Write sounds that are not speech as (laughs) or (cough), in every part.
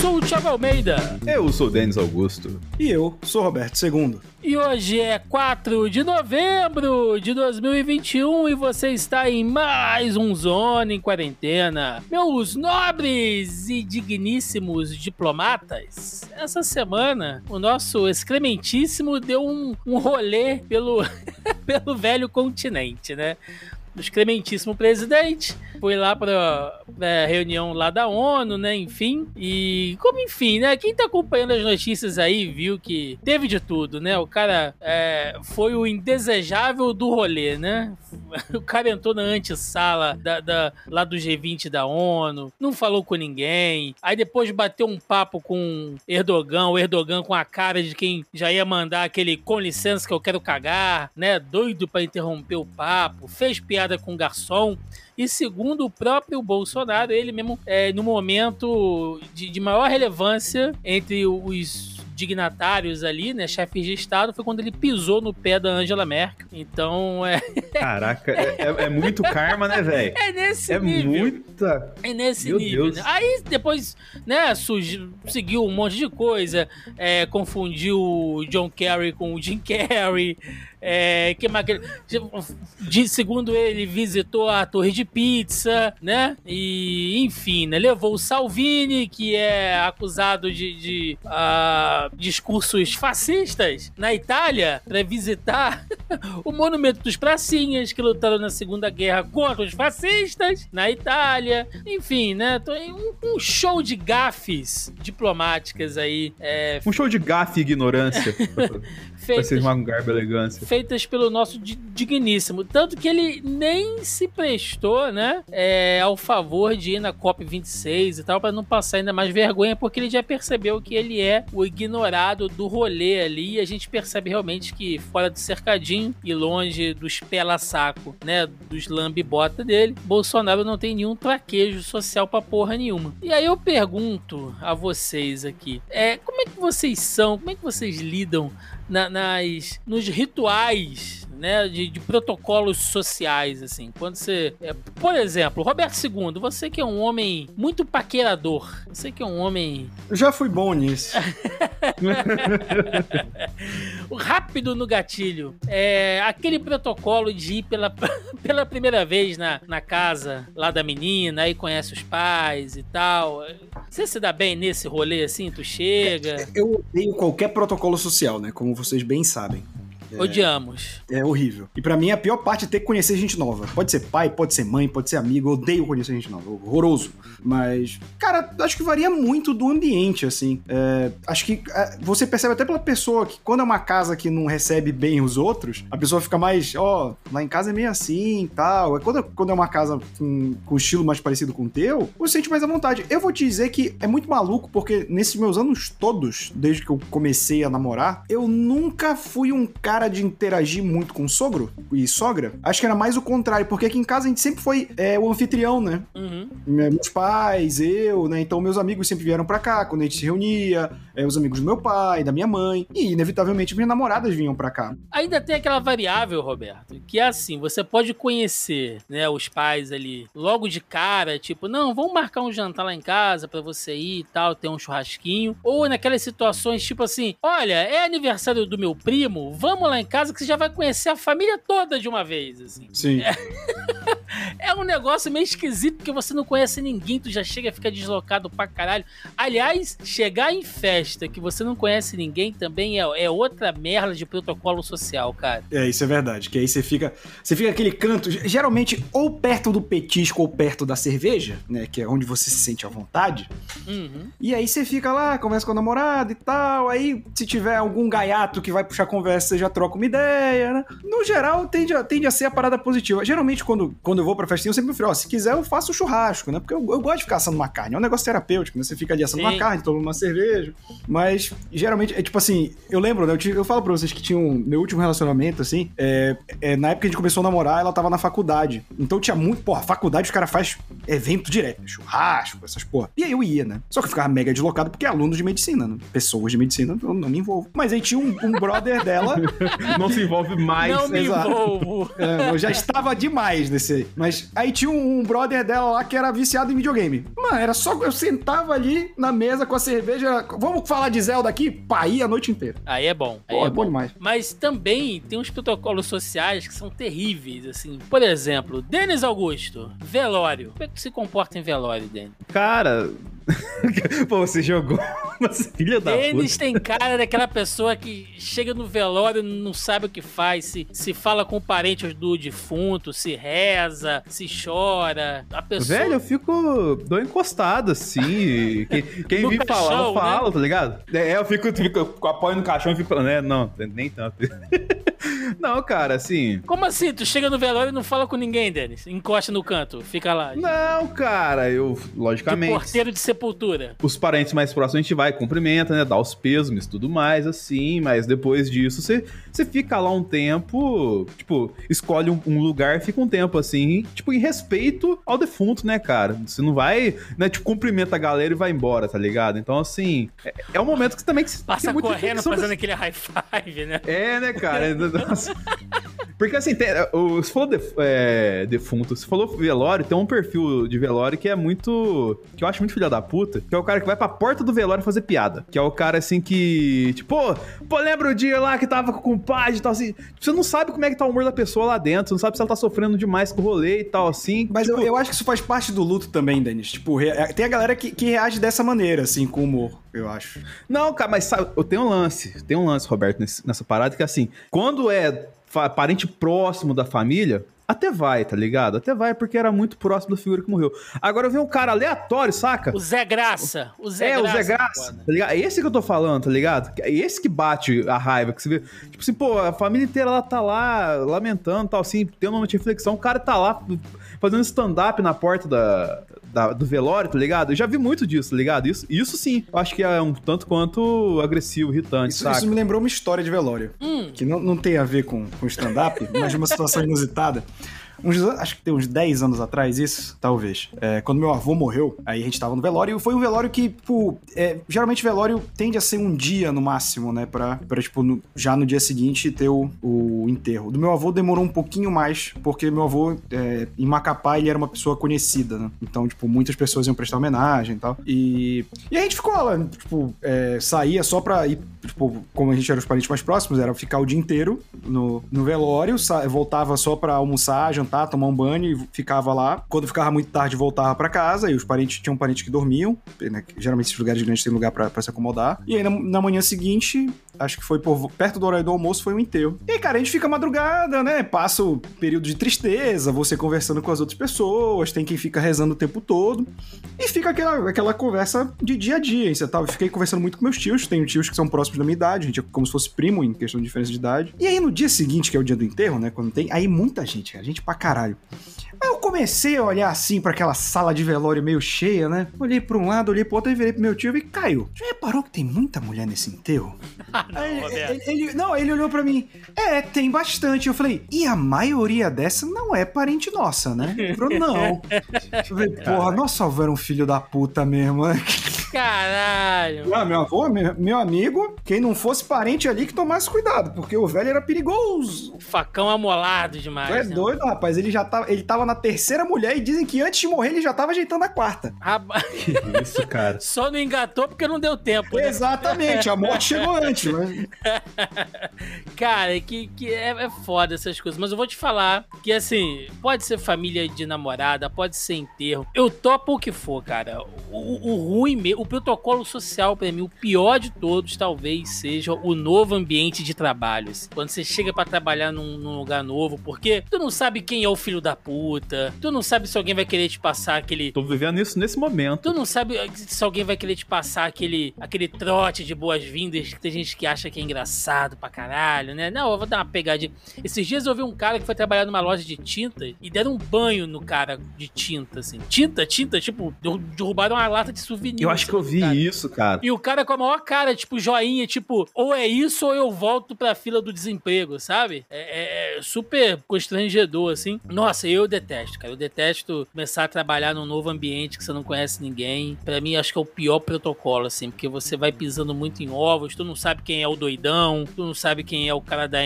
sou o Thiago Almeida. Eu sou o Denis Augusto. E eu sou o Roberto II. E hoje é 4 de novembro de 2021 e você está em mais um Zona em Quarentena. Meus nobres e digníssimos diplomatas, essa semana o nosso excrementíssimo deu um, um rolê pelo, (laughs) pelo velho continente, né? Do excrementíssimo presidente. Foi lá pra, pra reunião lá da ONU, né? Enfim. E como enfim, né? Quem tá acompanhando as notícias aí viu que teve de tudo, né? O cara é, foi o indesejável do rolê, né? (laughs) O cara entrou na antessala da, da, lá do G20 da ONU, não falou com ninguém. Aí depois bateu um papo com Erdogan, o Erdogan com a cara de quem já ia mandar aquele com licença que eu quero cagar, né? Doido para interromper o papo, fez piada com o garçom. E segundo o próprio Bolsonaro, ele mesmo, é, no momento de, de maior relevância entre os dignatários ali, né, chefes de Estado, foi quando ele pisou no pé da Angela Merkel. Então, é. (laughs) Caraca, é, é, é muito karma, né, velho? É nesse é nível. É muita. É nesse Meu nível. Deus. Né? Aí depois, né, surgiu, seguiu um monte de coisa, é, confundiu o John Kerry com o Jim Carrey. É, que mais que ele- de, segundo ele, visitou a Torre de Pizza, né? E, enfim, né? levou o Salvini, que é acusado de, de ah, discursos fascistas na Itália, para visitar (laughs) o Monumento dos Pracinhas, que lutaram na Segunda Guerra contra os fascistas na Itália. Enfim, né? Um, um show de gafes diplomáticas aí, é, Um show de gafe e ignorância. (laughs) feitas ser uma garba elegância. feitas pelo nosso di- digníssimo. Tanto que ele nem se prestou, né, é, ao favor de ir na COP26 e tal, para não passar ainda mais vergonha, porque ele já percebeu que ele é o ignorado do rolê ali. E a gente percebe realmente que fora do cercadinho e longe dos pela-saco, né, dos lambe-bota dele, Bolsonaro não tem nenhum traquejo social pra porra nenhuma. E aí eu pergunto a vocês aqui, é, como é que vocês são, como é que vocês lidam na- nas, nos rituais, né, de, de protocolos sociais, assim. Quando você, é, por exemplo, Roberto II, você que é um homem muito paquerador, você que é um homem Eu já fui bom nisso. (laughs) rápido no gatilho, é aquele protocolo de ir pela, (laughs) pela primeira vez na, na casa lá da menina, aí conhece os pais e tal. Você se dá bem nesse rolê assim? Tu chega, Eu odeio qualquer protocolo social, né? Como vocês bem sabem. Odiamos. É horrível. E pra mim a pior parte é ter que conhecer gente nova. Pode ser pai, pode ser mãe, pode ser amigo. Eu odeio conhecer gente nova. Horroroso. Mas, cara, acho que varia muito do ambiente, assim. É, acho que é, você percebe até pela pessoa que quando é uma casa que não recebe bem os outros, a pessoa fica mais, ó, lá em casa é meio assim e tal. É Quando, quando é uma casa com, com estilo mais parecido com o teu, você sente mais à vontade. Eu vou te dizer que é muito maluco, porque nesses meus anos todos, desde que eu comecei a namorar, eu nunca fui um cara de interagir muito com sogro e sogra. Acho que era mais o contrário, porque aqui em casa a gente sempre foi é, o anfitrião, né? Uhum. Meus pais, eu, né? Então meus amigos sempre vieram pra cá quando a gente se reunia, é, os amigos do meu pai, da minha mãe, e inevitavelmente minhas namoradas vinham pra cá. Ainda tem aquela variável, Roberto, que é assim, você pode conhecer, né, os pais ali logo de cara, tipo, não, vamos marcar um jantar lá em casa pra você ir e tal, ter um churrasquinho, ou naquelas situações tipo assim, olha, é aniversário do meu primo, vamos lá em casa que você já vai conhecer a família toda de uma vez, assim. Sim. (laughs) É um negócio meio esquisito porque você não conhece ninguém, tu já chega e fica deslocado pra caralho. Aliás, chegar em festa que você não conhece ninguém também é, é outra merda de protocolo social, cara. É, isso é verdade. Que aí você fica. Você fica aquele canto, geralmente, ou perto do petisco ou perto da cerveja, né? Que é onde você se sente à vontade. Uhum. E aí você fica lá, conversa com a namorada e tal. Aí, se tiver algum gaiato que vai puxar conversa, você já troca uma ideia, né? No geral, tende a, tende a ser a parada positiva. Geralmente, quando, quando eu vou pra festinha, eu sempre prefiro, ó, se quiser, eu faço o churrasco, né? Porque eu, eu gosto de ficar assando uma carne. É um negócio terapêutico, né? Você fica ali assando Sim. uma carne, tomando uma cerveja. Mas, geralmente, é tipo assim, eu lembro, né? Eu, tive- eu falo pra vocês que tinha um. Meu último relacionamento, assim, é, é, na época que a gente começou a namorar, ela tava na faculdade. Então tinha muito. Porra, faculdade os caras fazem evento direto, né? churrasco, essas porra. E aí eu ia, né? Só que eu ficava mega deslocado porque é aluno de medicina, né? Pessoas de medicina, eu não me envolvo. Mas aí tinha um, um brother dela. (laughs) Não se envolve mais. não me exato. envolvo. É, eu já estava demais nesse. Mas Mas aí tinha um, um brother dela lá que era viciado em videogame. Mano, era só eu sentava ali na mesa com a cerveja. Vamos falar de Zelda aqui? Pá, ia a noite inteira. Aí é bom. Aí Pô, é é bom demais. Mas também tem uns protocolos sociais que são terríveis, assim. Por exemplo, Denis Augusto, velório. Como é que se comporta em velório, Denis? Cara. (laughs) Pô, você jogou (laughs) uma filha da Denis puta. tem cara daquela pessoa que chega no velório e não sabe o que faz, se, se fala com parentes do defunto, se reza, se chora. A pessoa. Velho, eu fico. dou encostado assim. Quem, quem vir falar, eu falo, tá ligado? É, eu fico, fico com apoio no caixão e fico falando, né? Não, nem tanto. (laughs) não, cara, assim. Como assim? Tu chega no velório e não fala com ninguém, Denis? Encosta no canto, fica lá. Não, cara, eu, de logicamente. porteiro de sepultura. os parentes mais próximos a gente vai, cumprimenta, né? Dá os pêsames e tudo mais, assim, mas depois disso você, você fica lá um tempo, tipo, escolhe um, um lugar, fica um tempo assim, tipo, em respeito ao defunto, né, cara? Você não vai, né, tipo, cumprimenta a galera e vai embora, tá ligado? Então, assim, é, é um momento que também que Passa tem muita correndo reflexão fazendo aquele high five, né? é, né, cara? (laughs) Nossa. Porque assim, tem, o- você falou def- é, defunto, você falou velório, tem um perfil de velório que é muito. que eu acho muito filha da puta, que é o cara que vai pra porta do velório fazer piada. Que é o cara assim que. Tipo, pô, pô lembra o dia lá que tava com o compadre e tal, assim. Você não sabe como é que tá o humor da pessoa lá dentro, você não sabe se ela tá sofrendo demais com o rolê e tal, assim. Mas tipo, eu, eu acho que isso faz parte do luto também, Denis. Tipo, re- tem a galera que, que reage dessa maneira, assim, com humor, eu acho. Não, cara, mas sabe, eu tenho um lance, tem um lance, Roberto, nesse- nessa parada, que assim, quando é parente próximo da família, até vai, tá ligado? Até vai, porque era muito próximo da figura que morreu. Agora vem um cara aleatório, saca? O Zé Graça. O Zé é, Graça. o Zé Graça, tá ligado? É esse que eu tô falando, tá ligado? É esse que bate a raiva, que você vê. Tipo assim, pô, a família inteira ela tá lá lamentando, tal, assim, tendo uma momento de reflexão. O cara tá lá fazendo stand-up na porta da, da- do velório, tá ligado? Eu já vi muito disso, tá ligado? Isso, isso sim, eu acho que é um tanto quanto agressivo, irritante, Isso, saca? isso me lembrou uma história de velório. Hum. Que não, não tem a ver com, com stand-up, mas de uma situação inusitada. Uns, acho que tem uns 10 anos atrás, isso, talvez. É, quando meu avô morreu, aí a gente tava no velório, e foi um velório que, tipo, é, geralmente velório tende a ser um dia no máximo, né? Pra, pra tipo, no- já no dia seguinte ter o, o enterro. Do meu avô demorou um pouquinho mais, porque meu avô, é, em Macapá, ele era uma pessoa conhecida, né? Então, tipo, muitas pessoas iam prestar homenagem e tal. E, e a gente ficou lá, tipo, é, saía só pra ir, tipo, como a gente era os parentes mais próximos, era ficar o dia inteiro no, no velório, voltava só pra almoçar, jantar, tomar um banho e ficava lá. Quando ficava muito tarde, voltava pra casa e os parentes, tinham parentes que dormiam, né, geralmente esses lugares grandes têm lugar pra se acomodar. E aí na, na manhã seguinte, acho que foi por, perto do horário do almoço, foi o enterro. E aí, cara, a gente fica madrugada, né? Passa o período de tristeza, você conversando com as outras pessoas, tem quem fica rezando o tempo todo. E fica aquela, aquela conversa de dia a dia. hein? Você tá, eu fiquei conversando muito com meus tios, tenho tios que são próximos da minha idade, a gente é como se fosse primo em questão de diferença de idade. E aí no dia seguinte, que é o dia do enterro, né? Quando tem, aí muita gente, cara, gente pra caralho. Aí eu comecei a olhar assim pra aquela sala de velório meio cheia, né? Olhei pra um lado, olhei pro outro e virei pro meu tio e Caio, já reparou que tem muita mulher nesse enterro? Ah, não, Roberto. ele, ele- não, ele olhou pra mim. É, tem bastante. Eu falei, e a maioria dessa não é parente nossa, né? Ele falou, não. Eu falei, (laughs) porra, nosso avô era um filho da puta mesmo, né? Caralho. Ah, meu avô, meu, meu amigo, quem não fosse parente ali que tomasse cuidado, porque o velho era perigoso. Facão amolado demais. Tu é né? doido, rapaz. Ele já tava, ele tava na terceira mulher e dizem que antes de morrer ele já tava ajeitando a quarta. Que isso, cara. (laughs) Só não engatou porque não deu tempo, né? Exatamente, a morte chegou antes, mas... (laughs) Cara, que, que é, é foda essas coisas. Mas eu vou te falar que, assim, pode ser família de namorada, pode ser enterro. Eu topo o que for, cara. O, o- ruim mesmo, o protocolo social, pra mim, o pior de todos, talvez seja o novo ambiente de trabalho. assim. Quando você chega pra trabalhar num, num lugar novo, porque tu não sabe quem é o filho da puta, tu não sabe se alguém vai querer te passar aquele Tô vivendo isso nesse momento. Tu não sabe se alguém vai querer te passar aquele, aquele trote de boas-vindas que tem gente que acha que é engraçado pra caralho, né? Não, eu vou dar uma pegadinha. Esses dias eu vi um cara que foi trabalhar numa loja de tinta e deram um banho no cara de tinta, assim. Tinta, tinta, tipo, derru- derrubaram uma lata de souvenir. Eu acho que eu assim, vi cara. isso, cara. E o cara com a maior cara, tipo, joinha, tipo, ou é isso ou eu volto pra fila do desemprego, sabe? É, é- é super constrangedor, assim. Nossa, eu detesto, cara. Eu detesto começar a trabalhar num novo ambiente que você não conhece ninguém. Pra mim, acho que é o pior protocolo, assim, porque você vai pisando muito em ovos, tu não sabe quem é o doidão, tu não sabe quem é o cara da.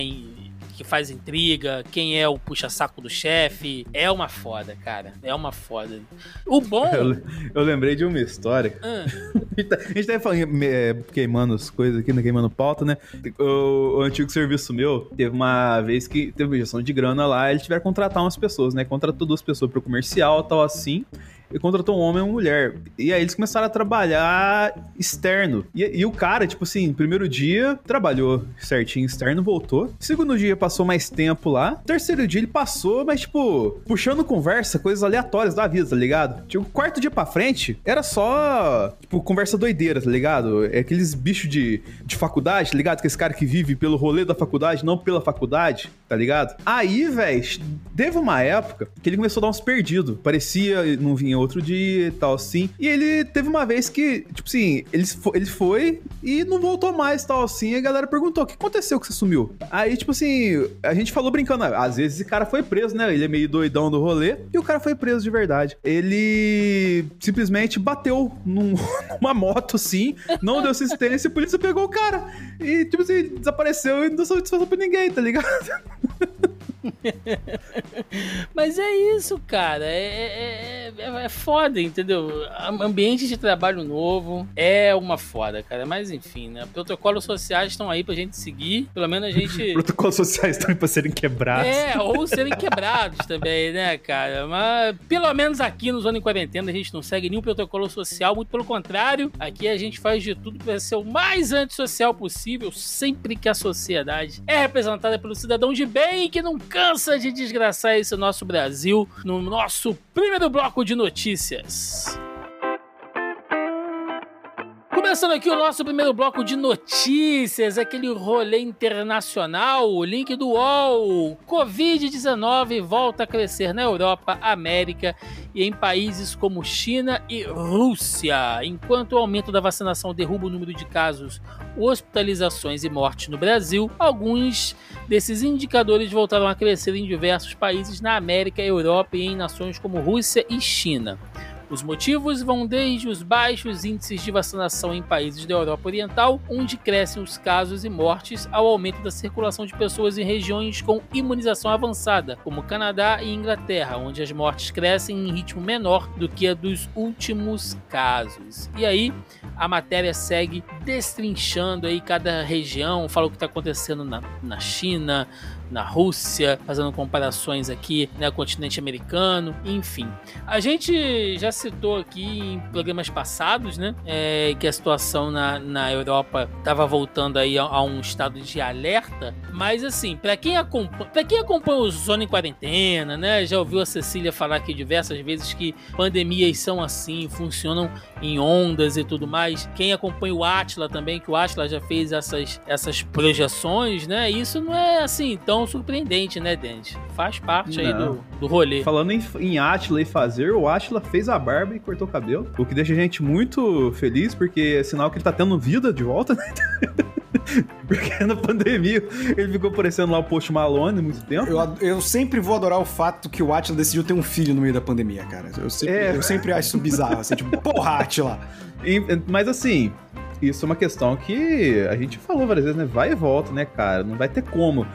que faz intriga, quem é o puxa-saco do chefe. É uma foda, cara. É uma foda. O bom. (laughs) Eu, eu lembrei de uma história. Ah, (laughs) A gente tá falando, é, queimando as coisas aqui, né? Queimando pauta, né? O, o antigo serviço meu teve uma vez que teve uma injeção de grana lá, eles tiveram que contratar umas pessoas, né? Contratou duas pessoas pro comercial tal assim. E contratou um homem e uma mulher. E aí eles começaram a trabalhar externo. E, e o cara, tipo assim, primeiro dia trabalhou certinho externo, voltou. Segundo dia passou mais tempo lá. Terceiro dia ele passou, mas tipo, puxando conversa, coisas aleatórias da vida, tá ligado? Tipo, quarto dia pra frente era só, tipo, conversa doideira, tá ligado? É aqueles bichos de, de faculdade, tá ligado? Que esse cara que vive pelo rolê da faculdade, não pela faculdade, tá ligado? Aí, velho, teve uma época que ele começou a dar uns perdidos. Parecia, não vinha outro dia e tal, assim. E ele teve uma vez que, tipo assim, ele, fo- ele foi e não voltou mais, tal, assim. E a galera perguntou: o que aconteceu que você sumiu? Aí, tipo assim, a gente falou brincando, "Ah, às vezes esse cara foi preso, né? Ele é meio doidão do rolê. E o cara foi preso de verdade. Ele simplesmente bateu num- (laughs) numa moto, assim, não deu assistência, e a polícia pegou o cara. E, tipo assim, desapareceu e não deu satisfação pra ninguém, tá ligado? (laughs) (laughs) Mas é isso, cara. É, é, é, é foda, entendeu? Am- Ambiente de trabalho novo é uma foda, cara. Mas enfim, né? Protocolos sociais estão aí pra gente seguir. Pelo menos a gente. (laughs) Protocolos sociais estão aí pra serem quebrados. É, ou serem quebrados também, né, cara? Mas pelo menos aqui no Zona em Quarentena a gente não segue nenhum protocolo social, muito pelo contrário, aqui a gente faz de tudo para ser o mais antissocial possível, sempre que a sociedade é representada pelo cidadão de bem que não cansa de desgraçar esse nosso Brasil no nosso primeiro bloco de notícias. Começando aqui o nosso primeiro bloco de notícias, aquele rolê internacional, o link do UOL. Covid-19 volta a crescer na Europa, América e em países como China e Rússia. Enquanto o aumento da vacinação derruba o número de casos, hospitalizações e mortes no Brasil, alguns desses indicadores voltaram a crescer em diversos países na América, Europa e em nações como Rússia e China. Os motivos vão desde os baixos índices de vacinação em países da Europa Oriental, onde crescem os casos e mortes, ao aumento da circulação de pessoas em regiões com imunização avançada, como Canadá e Inglaterra, onde as mortes crescem em ritmo menor do que a dos últimos casos. E aí, a matéria segue destrinchando aí cada região, fala o que está acontecendo na, na China, na Rússia, fazendo comparações aqui, né, continente americano, enfim. A gente já citou aqui em programas passados, né, é, que a situação na, na Europa estava voltando aí a, a um estado de alerta, mas assim, para quem acompanha, para quem acompanha o Zona em Quarentena, né, já ouviu a Cecília falar aqui diversas vezes que pandemias são assim, funcionam em ondas e tudo mais. Quem acompanha o Atila também, que o Atila já fez essas, essas projeções, né, isso não é assim tão surpreendente, né, Dente? Faz parte aí Não. do, do rolê. Falando em, em Atila e fazer, o Atila fez a barba e cortou o cabelo. O que deixa a gente muito feliz, porque é sinal que ele tá tendo vida de volta, né? (laughs) Porque na pandemia ele ficou parecendo lá o Post Malone há muito tempo. Eu, eu sempre vou adorar o fato que o Atila decidiu ter um filho no meio da pandemia, cara. Eu sempre, É. eu sempre acho isso bizarro, assim, tipo, porra, Atila. E- mas assim, isso é uma questão que a gente falou várias vezes, né? Vai e volta, né, cara? Não vai ter como.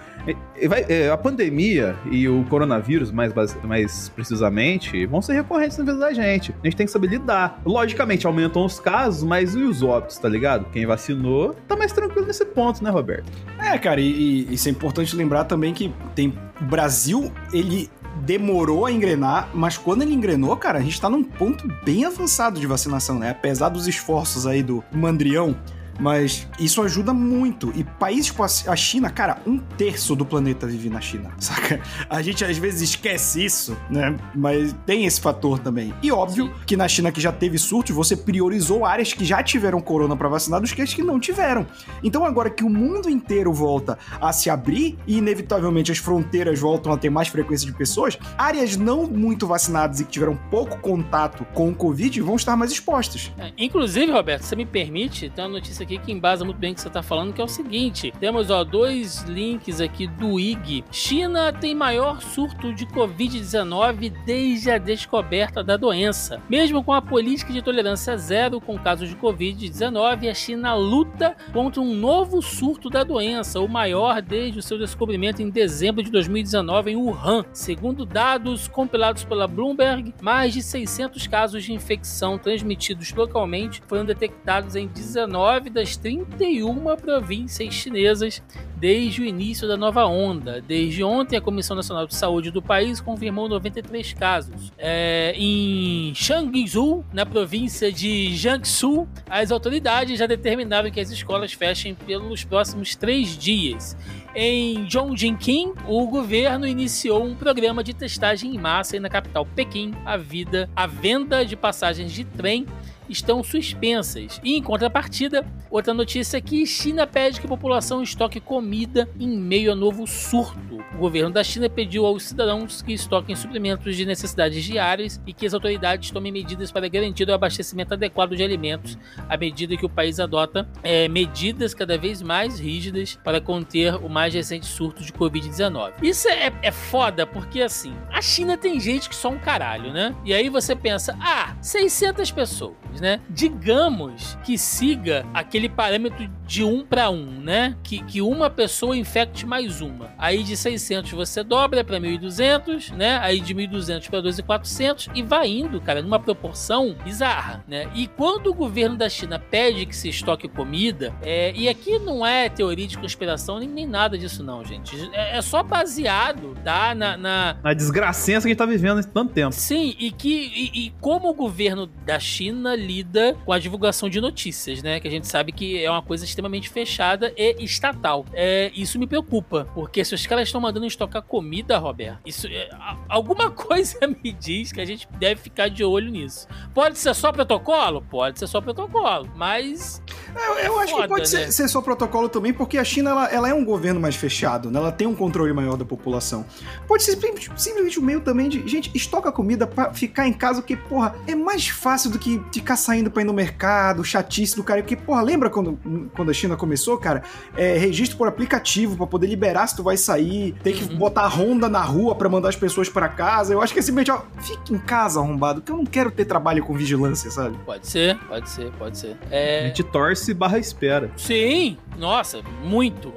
Vai- é, a pandemia e o coronavírus, mais, mais precisamente, vão ser recorrentes na vida da gente. A gente tem que saber lidar. Logicamente, aumentam os casos, mas e os óbitos, tá ligado? Quem vacinou tá mais tranquilo nesse ponto, né, Roberto? É, cara, e, e isso é importante lembrar também que tem o Brasil, ele demorou a engrenar, mas quando ele engrenou, cara, a gente tá num ponto bem avançado de vacinação, né? Apesar dos esforços aí do Mandrião, mas isso ajuda muito. E países como a China, cara, um terço do planeta vive na China, (laughs) saca? A gente às vezes esquece isso, né? Mas tem esse fator também. E óbvio que na China que já teve surtos, você priorizou áreas que já tiveram corona pra vacinar dos que as que não tiveram. Então agora que o mundo inteiro volta a se abrir e inevitavelmente as fronteiras voltam a ter mais frequência de pessoas, áreas não muito vacinadas e que tiveram pouco contato com o Covid vão estar mais expostas. É, Inclusive, Roberto, você me permite, tem uma notícia aqui que embasa muito bem o que você está falando, que é o seguinte: temos ó, dois links aqui do IG. China tem maior surto de Covid-19 desde a descoberta da doença. Mesmo com a política de tolerância zero com casos de Covid-19, a China luta contra um novo surto da doença, o maior desde o seu descobrimento em dezembro de 2019 em Wuhan. Segundo dados compilados pela Bloomberg, mais de 600 casos de infecção transmitidos localmente foram detectados em 19 das 31 províncias chinesas desde o início da nova onda. Desde ontem, a Comissão Nacional de Saúde do país confirmou 93 casos. É, em Shangzhou, na província de Jiangsu, as autoridades já determinaram que as escolas fechem pelos próximos três dias. Em Zhongjiang, o governo iniciou um programa de testagem em massa e na capital Pequim, a vida, a venda de passagens de trem estão suspensas. E em contrapartida, outra notícia é que China pede que a população estoque comida em meio a novo surto. O governo da China pediu aos cidadãos que estoquem suprimentos de necessidades diárias e que as autoridades tomem medidas para garantir o abastecimento adequado de alimentos, à medida que o país adota é, medidas cada vez mais rígidas para conter o mais recente surto de Covid-19. Isso é, é foda porque, assim, a China tem gente que só um caralho, né? E aí você pensa, ah, 600 pessoas né? Digamos que siga aquele parâmetro de um para um, né? Que, que uma pessoa infecte mais uma. Aí de 600 você dobra para 1.200, né? Aí de 1.200 para 2.400 e vai indo, cara, numa proporção bizarra, né? E quando o governo da China pede que se estoque comida, é, e aqui não é teoria de conspiração nem, nem nada disso não, gente. É, é só baseado, tá? Na, na... na desgracença que a gente tá vivendo há tanto tempo. Sim, e que e, e como o governo da China lida com a divulgação de notícias, né? Que a gente sabe que é uma coisa extremamente fechada e estatal. É, isso me preocupa, porque se os caras estão mandando estocar comida, Roberto, isso é, alguma (laughs) coisa me diz que a gente deve ficar de olho nisso. Pode ser só protocolo? Pode ser só protocolo, mas eu, eu acho Foda, que pode né? ser, ser, só protocolo também, porque a China ela, ela, é um governo mais fechado, né? Ela tem um controle maior da população. Pode ser simplesmente, o meio também de, gente, estoca comida para ficar em casa, que, porra, é mais fácil do que ficar saindo pra ir no mercado, chatice do cara. Porque, porra, lembra quando, quando a China começou, cara? É, registro por aplicativo para poder liberar se tu vai sair, tem que uhum. botar a ronda na rua para mandar as pessoas para casa. Eu acho que é simplesmente, ó, fique em casa, arrombado, que eu não quero ter trabalho com vigilância, sabe? Pode ser, pode ser, pode ser. É... A gente torce barra espera. Sim, nossa, muito.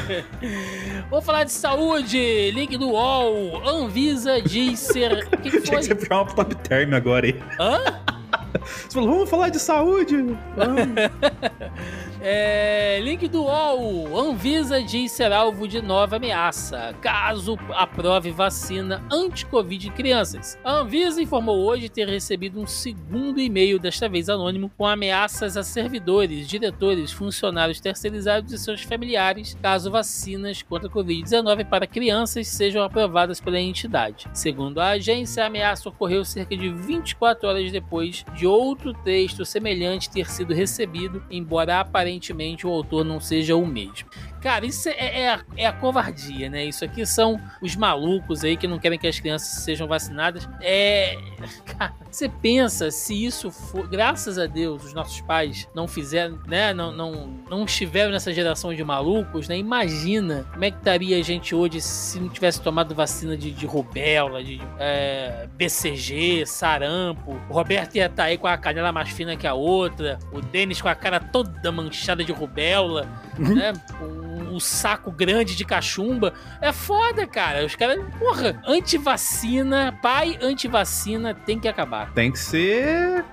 (laughs) Vou falar de saúde, link do UOL. Anvisa diz ser. O que, que foi? Tinha que ser uma top term agora aí. Hã? (laughs) Você falou, vamos falar de saúde. (laughs) É, link do UOL. Anvisa diz ser alvo de nova ameaça, caso aprove vacina anti-Covid em crianças. A Anvisa informou hoje ter recebido um segundo e-mail, desta vez anônimo, com ameaças a servidores, diretores, funcionários terceirizados e seus familiares, caso vacinas contra a Covid-19 para crianças sejam aprovadas pela entidade. Segundo a agência, a ameaça ocorreu cerca de 24 horas depois de outro texto semelhante ter sido recebido, embora aparentemente aparentemente o autor não seja o mesmo. Cara, isso é, é, a, é, a, covardia, né? Isso aqui são os malucos aí que não querem que as crianças sejam vacinadas. É. (laughs) Cara, você pensa se isso for. Graças a Deus, os nossos pais não fizeram, né? Não, não, não estiveram nessa geração de malucos, né? Imagina como é que estaria a gente hoje se não tivesse tomado vacina de, de rubéola, de é, BCG, sarampo. O Roberto ia estar tá aí com a canela mais fina que a outra. O Denis com a cara toda manchada de rubéola, (laughs) né? O o saco grande de cachumba. É foda, cara. Os caras, porra, antivacina, pai antivacina tem que acabar. Tem que ser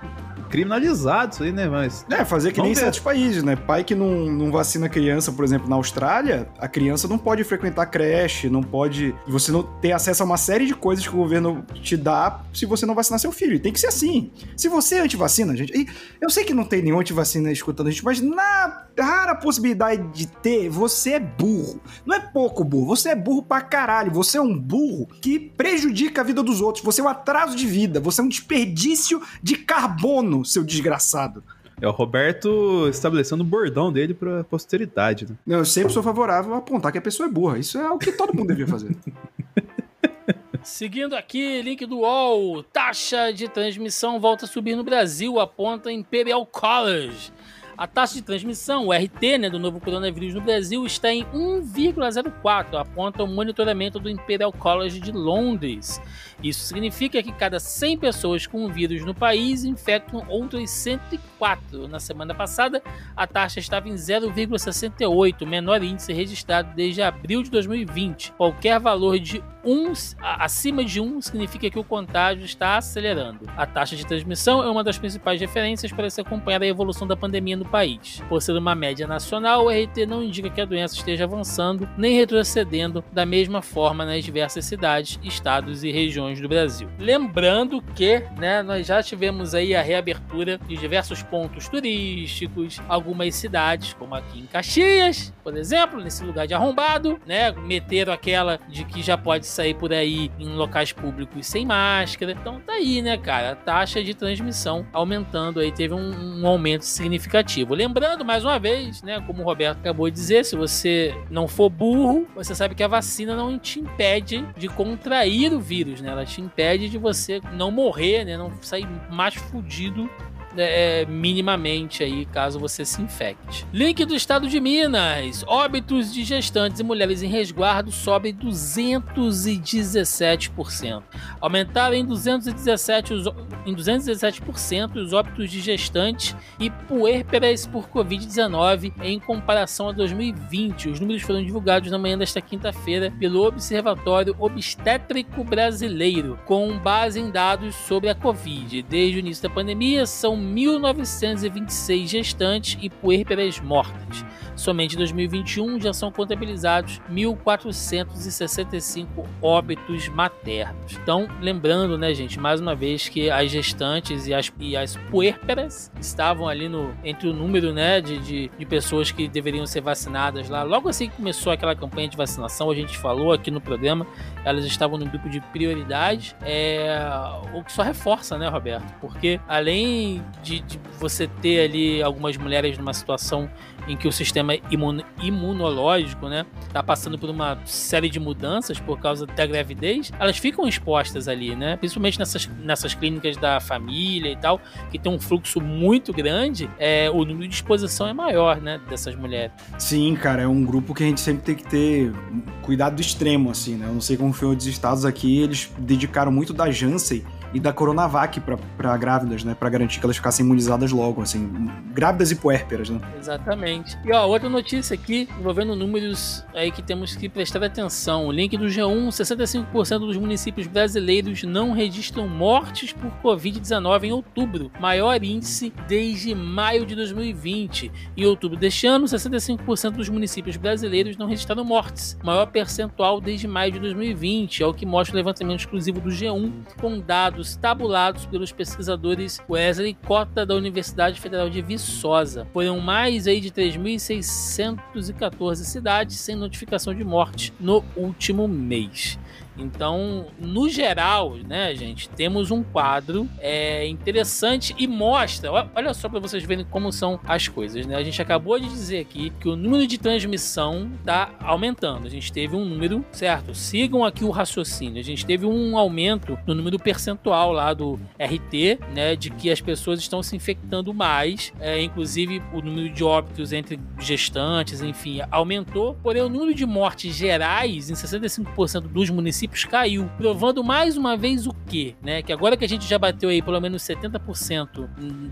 criminalizado isso aí, né? Mas. É, fazer que Vamos nem ver. certos países, né? Pai que não, não vacina criança, por exemplo, na Austrália, a criança não pode frequentar creche, não pode. Você não ter acesso a uma série de coisas que o governo te dá se você não vacinar seu filho. E tem que ser assim. Se você é antivacina, gente. E eu sei que não tem nenhum antivacina escutando a gente, mas na rara possibilidade de ter, você é burro. Não é pouco burro, você é burro pra caralho. Você é um burro que prejudica a vida dos outros. Você é um atraso de vida, você é um desperdício de carbono seu desgraçado. É o Roberto estabelecendo o bordão dele pra posteridade, né? Não, eu sempre sou favorável a apontar que a pessoa é burra. Isso é o que todo mundo devia fazer. (laughs) Seguindo aqui, link do UOL. Taxa de transmissão volta a subir no Brasil, aponta Imperial College. A taxa de transmissão, o RT, né, do novo coronavírus no Brasil está em 1,04, aponta o monitoramento do Imperial College de Londres. Isso significa que cada 100 pessoas com o vírus no país infectam outras 104. Na semana passada, a taxa estava em 0,68, menor índice registrado desde abril de 2020. Qualquer valor de 1 acima de 1 significa que o contágio está acelerando. A taxa de transmissão é uma das principais referências para se acompanhar a evolução da pandemia no país. Por ser uma média nacional, o RT não indica que a doença esteja avançando nem retrocedendo da mesma forma nas diversas cidades, estados e regiões do Brasil. Lembrando que, né, nós já tivemos aí a reabertura de diversos pontos turísticos, algumas cidades, como aqui em Caxias, por exemplo, nesse lugar de arrombado, né, meteram aquela de que já pode sair por aí em locais públicos sem máscara. Então tá aí, né, cara, a taxa de transmissão aumentando aí, teve um, um aumento significativo. Lembrando, mais uma vez, né, como o Roberto acabou de dizer, se você não for burro, você sabe que a vacina não te impede de contrair o vírus, né? Ela te impede de você não morrer, né? Não sair mais fudido é, minimamente aí, caso você se infecte. Link do estado de Minas. Óbitos de gestantes e mulheres em resguardo sobem 217%. Aumentaram em 217 os, em 217% os óbitos de gestantes e puérperas por Covid-19 em comparação a 2020. Os números foram divulgados na manhã desta quinta-feira pelo Observatório Obstétrico Brasileiro, com base em dados sobre a Covid. Desde o início da pandemia, são 1.926 gestantes e puérperas mortas. Somente em 2021 já são contabilizados 1.465 óbitos maternos. Então, lembrando, né, gente, mais uma vez que as gestantes e as, e as puérperas estavam ali no, entre o número né, de, de, de pessoas que deveriam ser vacinadas lá. Logo assim que começou aquela campanha de vacinação, a gente falou aqui no programa, elas estavam no grupo de prioridade, é, o que só reforça, né, Roberto? Porque além de, de você ter ali algumas mulheres numa situação em que o sistema imun imunológico, né, tá passando por uma série de mudanças por causa da gravidez, elas ficam expostas ali, né, principalmente nessas, nessas clínicas da família e tal, que tem um fluxo muito grande, é, o número de exposição é maior, né, dessas mulheres. Sim, cara, é um grupo que a gente sempre tem que ter cuidado extremo, assim, né, eu não sei como foi os estados aqui, eles dedicaram muito da Janssen e da Coronavac para grávidas, né? Para garantir que elas ficassem imunizadas logo, assim, grávidas e puérperas, né? Exatamente. E ó, outra notícia aqui envolvendo números aí que temos que prestar atenção. O link do G1: 65% dos municípios brasileiros não registram mortes por Covid-19 em outubro, maior índice desde maio de 2020. Em outubro deste ano, 65% dos municípios brasileiros não registraram mortes, maior percentual desde maio de 2020, é o que mostra o levantamento exclusivo do G1 com dados dados tabulados pelos pesquisadores Wesley Cota da Universidade Federal de Viçosa. Foram mais aí de 3.614 cidades sem notificação de morte no último mês. Então, no geral, né, gente, temos um quadro é, interessante e mostra, olha só para vocês verem como são as coisas, né? A gente acabou de dizer aqui que o número de transmissão está aumentando. A gente teve um número, certo? Sigam aqui o raciocínio. A gente teve um aumento no número percentual lá do RT, né, de que as pessoas estão se infectando mais, é, inclusive o número de óbitos entre gestantes, enfim, aumentou. Porém, o número de mortes gerais em 65% dos municípios caiu, provando mais uma vez o quê? Né? Que agora que a gente já bateu aí pelo menos 70%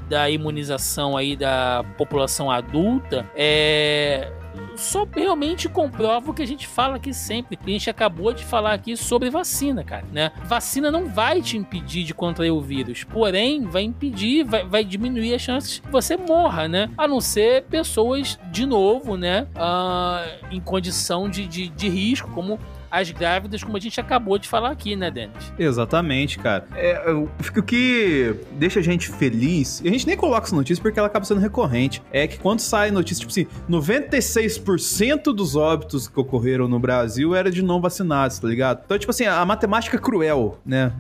da imunização aí da população adulta, é só realmente comprova o que a gente fala aqui sempre. A gente acabou de falar aqui sobre vacina, cara, né? Vacina não vai te impedir de contrair o vírus, porém vai impedir, vai, vai diminuir as chances que você morra, né? A não ser pessoas, de novo, né? Uh, em condição de, de, de risco, como as grávidas, como a gente acabou de falar aqui, né, Denis? Exatamente, cara. É, fico que deixa a gente feliz, e a gente nem coloca essa notícia porque ela acaba sendo recorrente, é que quando sai notícia, tipo assim, 96% dos óbitos que ocorreram no Brasil era de não vacinados, tá ligado? Então, tipo assim, a matemática é cruel, né?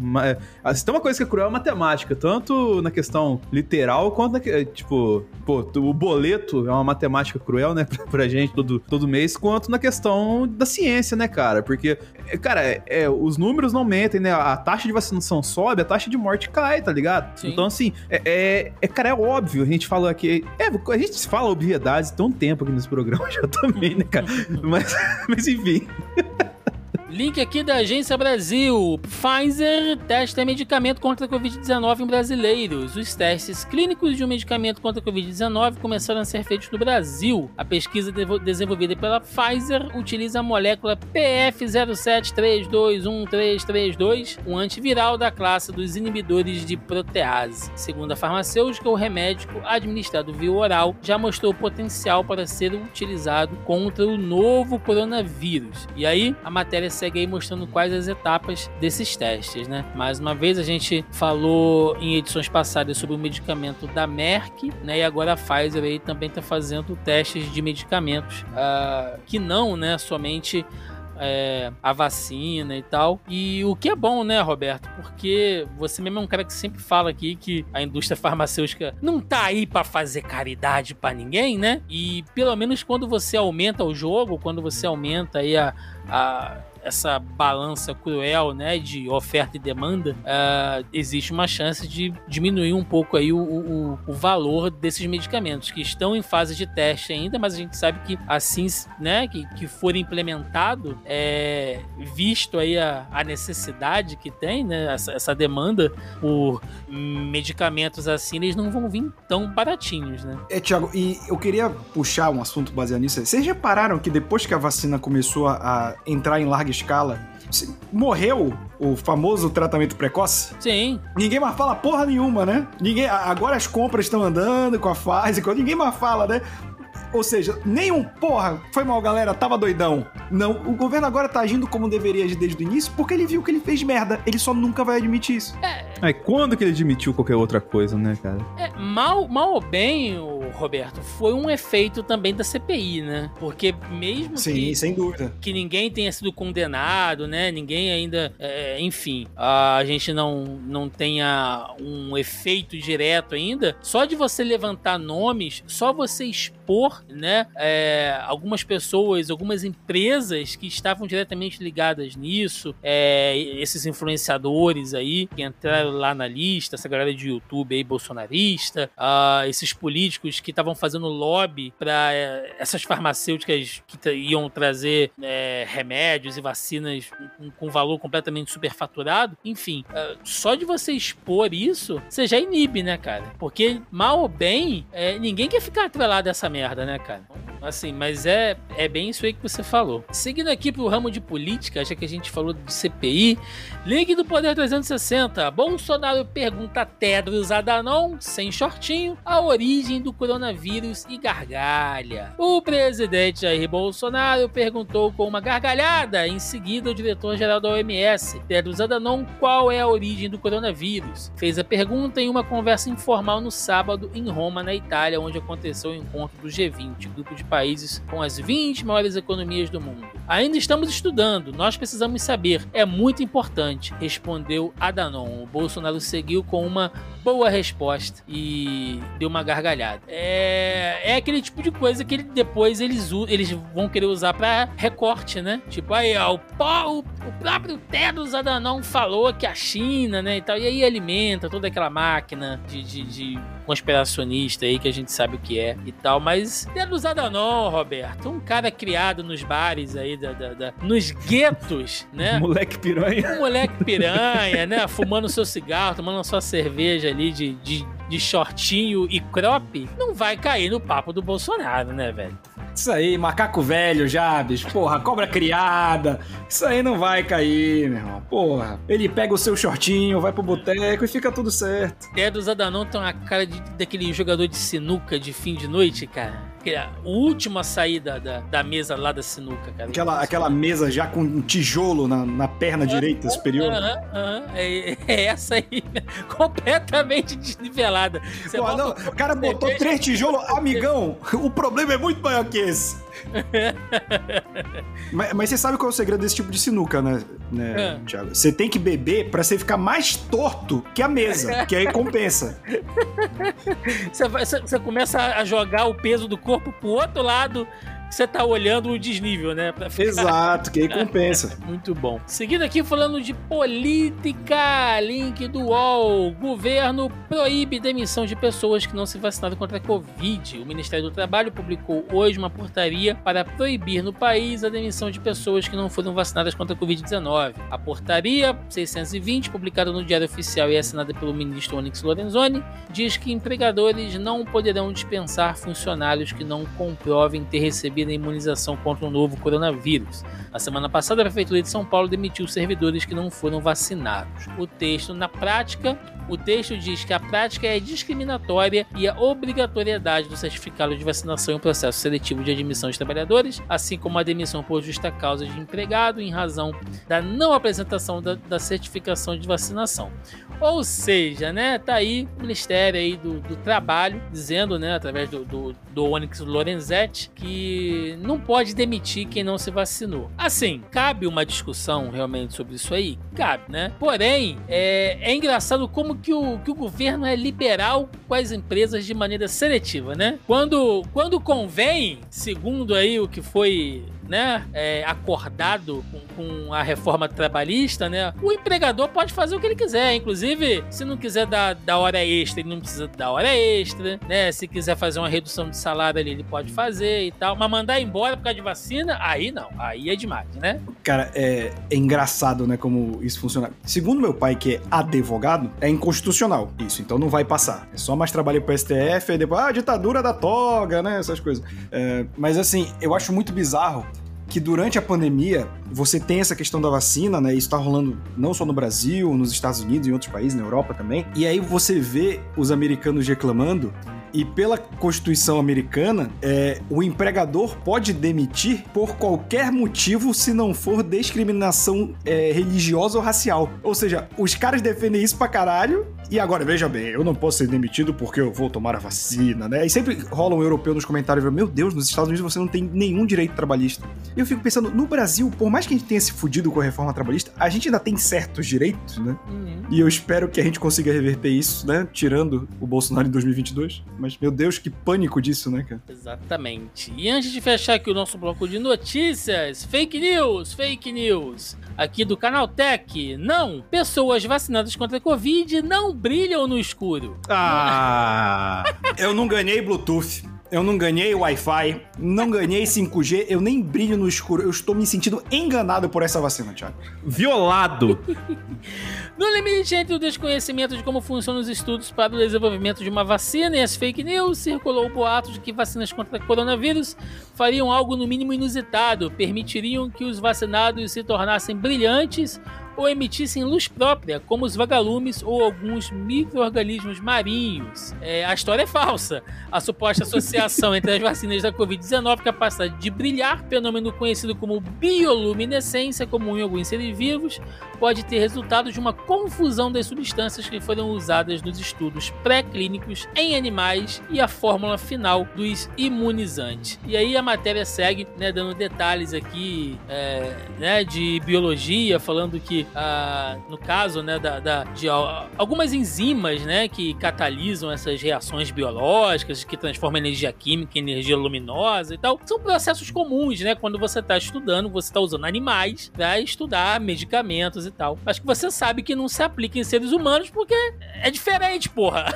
É, se tem uma coisa que é cruel, é a matemática, tanto na questão literal quanto na, tipo, pô, o boleto é uma matemática cruel, né, (laughs) pra, pra gente todo, todo mês, quanto na questão da ciência, né, cara? Porque Porque, cara, é, os números não mentem, né? A taxa de vacinação sobe, a taxa de morte cai, tá ligado? Sim. Então, assim, é, é, é, cara, é óbvio. A gente fala aqui. É, a gente fala obviedades tão tempo aqui nesse programa (laughs) já também, né, cara? (laughs) mas, mas enfim. Link aqui da Agência Brasil. Pfizer testa medicamento contra a Covid-19 em brasileiros. Os testes clínicos de um medicamento contra a Covid-19 começaram a ser feitos no Brasil. A pesquisa desenvolvida pela Pfizer utiliza a molécula PF073211332, um antiviral da classe dos inibidores de protease. Segundo a farmacêutica, o remédio administrado via oral já mostrou potencial para ser utilizado contra o novo coronavírus. E aí, a matéria segue aí mostrando quais as etapas desses testes, né? Mais uma vez a gente falou em edições passadas sobre o medicamento da Merck, né? E agora a Pfizer aí também está fazendo testes de medicamentos uh, que não, né? Somente é, a vacina e tal. E o que é bom, né, Roberto? Porque você mesmo é um cara que sempre fala aqui que a indústria (laughs) farmacêutica não tá aí para fazer caridade para ninguém, né? E pelo menos quando você aumenta o jogo, quando você aumenta aí a, a essa balança cruel, né, de oferta e demanda, uh, existe uma chance de diminuir um pouco aí o, o, o, valor desses medicamentos que estão em fase de teste ainda, mas a gente sabe que assim, né, que, que for implementado, é, visto aí a, a necessidade que tem, né, essa, essa demanda por medicamentos assim, eles não vão vir tão baratinhos, né? É, Thiago, e eu queria puxar um assunto baseado nisso. Vocês repararam que depois que a vacina começou a entrar em larga escala. Morreu o famoso tratamento precoce? Sim. Ninguém mais fala porra nenhuma, né? Ninguém, agora as compras estão andando com a fase, ninguém mais fala, né? Ou seja, nenhum porra, foi mal, galera, tava doidão. Não, o governo agora tá agindo como deveria desde o início porque ele viu que ele fez merda. Ele só nunca vai admitir isso. É. é quando que ele admitiu qualquer outra coisa, né, cara? É, mal, mal ou bem, Roberto, foi um efeito também da CPI, né? Porque mesmo Sim, que, sem dúvida. que ninguém tenha sido condenado, né? Ninguém ainda, é, enfim, a gente não, não tenha um efeito direto ainda. Só de você levantar nomes, só você expor, né? É, algumas pessoas, algumas empresas que estavam diretamente ligadas nisso, é, esses influenciadores aí que entraram lá na lista, essa galera de YouTube aí bolsonarista, uh, esses políticos que estavam fazendo lobby para é, essas farmacêuticas que iam trazer é, remédios e vacinas com, com, valor completamente superfaturado. Enfim, uh, só de você expor isso, você já inibe, né, cara? Porque mal ou bem, é, ninguém quer ficar atrelado a essa merda, né, cara? Assim, mas é, é bem isso aí que você falou. Seguindo aqui pro ramo de política, já que a gente falou de CPI, link do Poder 360. Bolsonaro pergunta a Tedros Adhanom, sem shortinho, a origem do coronavírus e gargalha. O presidente Jair Bolsonaro perguntou com uma gargalhada, em seguida o diretor-geral da OMS, Tedros Adhanom, qual é a origem do coronavírus. Fez a pergunta em uma conversa informal no sábado em Roma, na Itália, onde aconteceu o encontro do G20, grupo de países com as 20 maiores economias do mundo. Ainda estamos estudando, nós precisamos saber, é muito importante, respondeu Adanon. O Bolsonaro seguiu com uma boa resposta e deu uma gargalhada. É, é aquele tipo de coisa que ele, depois eles, eles vão querer usar para recorte, né? Tipo, aí, ó, o, o próprio Tedros Adanon falou que a China, né, e tal, e aí alimenta toda aquela máquina de, de, de conspiracionista aí que a gente sabe o que é e tal, mas Tedros Adanon, Roberto, um cara criado nos bares aí, da, da, da nos guetos, né? (laughs) Moleque piranha. Um moleque piranha, né? Fumando seu cigarro, tomando a sua cerveja ali de, de, de shortinho e crop, não vai cair no papo do Bolsonaro, né, velho? Isso aí, macaco velho já, bicho. Porra, cobra criada. Isso aí não vai cair, meu irmão. Porra. Ele pega o seu shortinho, vai pro boteco e fica tudo certo. É do Zadanon tem uma cara de, daquele jogador de sinuca de fim de noite, cara o último a sair da, da, da, mesa lá da sinuca, cara. Aquela, aquela mesa já com um tijolo na, na perna direita superior. É, é, essa aí, (laughs) completamente desnivelada. Pô, não, o cara botou três tijolos, (laughs) amigão, o problema é muito maior que esse. (laughs) mas, mas, você sabe qual é o segredo desse tipo de sinuca, né, né é. Thiago? Você tem que beber pra você ficar mais torto que a mesa, que aí compensa. Você, você, você começa a jogar o peso do corpo pro outro lado você tá olhando o desnível, né? Ficar... Exato, que aí (laughs) compensa. Muito bom. Seguindo aqui falando de política, link do UOL. Governo proíbe demissão de pessoas que não se vacinaram contra a Covid. O Ministério do Trabalho publicou hoje uma portaria para proibir no país a demissão de pessoas que não foram vacinadas contra a Covid-19. A portaria 620, publicada no Diário Oficial e assinada pelo ministro Onyx Lorenzoni, diz que empregadores não poderão dispensar funcionários que não comprovem ter recebido a imunização contra o novo coronavírus. Na semana passada, a Prefeitura de São Paulo demitiu servidores que não foram vacinados. O texto, na prática, o texto diz que a prática é discriminatória e a obrigatoriedade do certificado de vacinação em processo seletivo de admissão de trabalhadores, assim como a demissão por justa causa de empregado em razão da não apresentação da, da certificação de vacinação. Ou seja, né, tá aí o Ministério aí do, do Trabalho dizendo, né, através do, do, do Onyx Lorenzetti, que não pode demitir quem não se vacinou. Assim, cabe uma discussão realmente sobre isso aí? Cabe, né? Porém, é, é engraçado como que o, que o governo é liberal com as empresas de maneira seletiva, né? Quando, quando convém, segundo aí o que foi né, é, acordado com, com, a reforma trabalhista, né, o empregador pode fazer o que ele quiser. Inclusive, se não quiser dar, dar hora extra, ele não precisa dar hora extra, né? Se quiser fazer uma redução de salário ali, ele pode fazer e tal. Mas mandar embora por causa de vacina, aí não. Aí é demais, né? Cara, é, é engraçado, né, como isso funciona. Segundo meu pai, que é advogado, é inconstitucional isso. Então não vai passar. É só mais trabalho pro STF e depois, ah, ditadura da toga, né? Essas coisas. É, mas assim, eu acho muito bizarro que durante a pandemia você tem essa questão da vacina, né? Isso tá rolando não só no Brasil, nos Estados Unidos, em outros países, na Europa também. E aí você vê os americanos reclamando e pela Constituição americana, é, o empregador pode demitir por qualquer motivo se não for discriminação é, religiosa ou racial. Ou seja, os caras defendem isso pra caralho. E agora, veja bem, eu não posso ser demitido porque eu vou tomar a vacina, né? E sempre rola um europeu nos comentários, meu Deus, nos Estados Unidos você não tem nenhum direito trabalhista. E eu fico pensando, no Brasil, por mais que a gente tenha se fudido com a reforma trabalhista, a gente ainda tem certos direitos, né? Uhum. E eu espero que a gente consiga reverter isso, né? Tirando o Bolsonaro em 2022. Mas, meu Deus, que pânico disso, né, cara? Exatamente. E antes de fechar aqui o nosso bloco de notícias, fake news, fake news. Aqui do Canal Tech, não, pessoas vacinadas contra a Covid não brilham no escuro. Ah! eu não ganhei Bluetooth. Eu não ganhei Wi-Fi, não ganhei 5G, eu nem brilho no escuro. Eu estou me sentindo enganado por essa vacina, Thiago. Violado. (laughs) no limite entre o desconhecimento de como funcionam os estudos para o desenvolvimento de uma vacina e as fake news, circulou o boato de que vacinas contra coronavírus fariam algo no mínimo inusitado, permitiriam que os vacinados se tornassem brilhantes ou emitissem luz própria, como os vagalumes ou alguns micro-organismos marinhos. É, a história é falsa. A suposta associação entre as vacinas da Covid-19 e a capacidade de brilhar, fenômeno conhecido como bioluminescência, comum em alguns seres vivos, pode ter resultado de uma confusão das substâncias que foram usadas nos estudos pré-clínicos em animais e a fórmula final dos imunizantes. E aí a matéria segue, né, dando detalhes aqui é, né, de biologia, falando que ah, no caso, né, da, da, de algumas enzimas, né, que catalisam essas reações biológicas, que transformam energia química em energia luminosa e tal, são processos comuns, né, quando você está estudando, você está usando animais para estudar medicamentos e tal. Acho que você sabe que não se aplica em seres humanos porque é diferente, porra.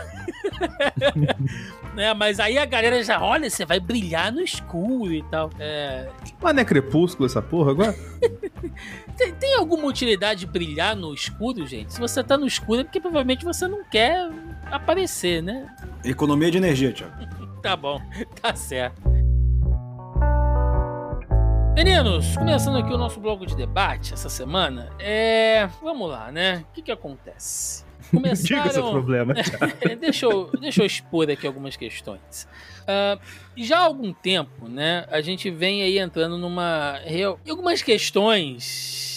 (laughs) né? Mas aí a galera já, olha, você vai brilhar no escuro e tal. É... Mas não é crepúsculo essa porra agora? (laughs) tem, tem, alguma utilidade de brilhar no escuro, gente? Se você tá no escuro é porque provavelmente você não quer aparecer, né? Economia de energia, Thiago. (laughs) tá bom, tá certo. Meninos, começando aqui o nosso bloco de debate essa semana, é. Vamos lá, né? O que que acontece? Começaram... (laughs) Diga seu problema. (laughs) deixa, eu, deixa eu expor aqui algumas questões. Uh, já há algum tempo, né, a gente vem aí entrando numa. algumas questões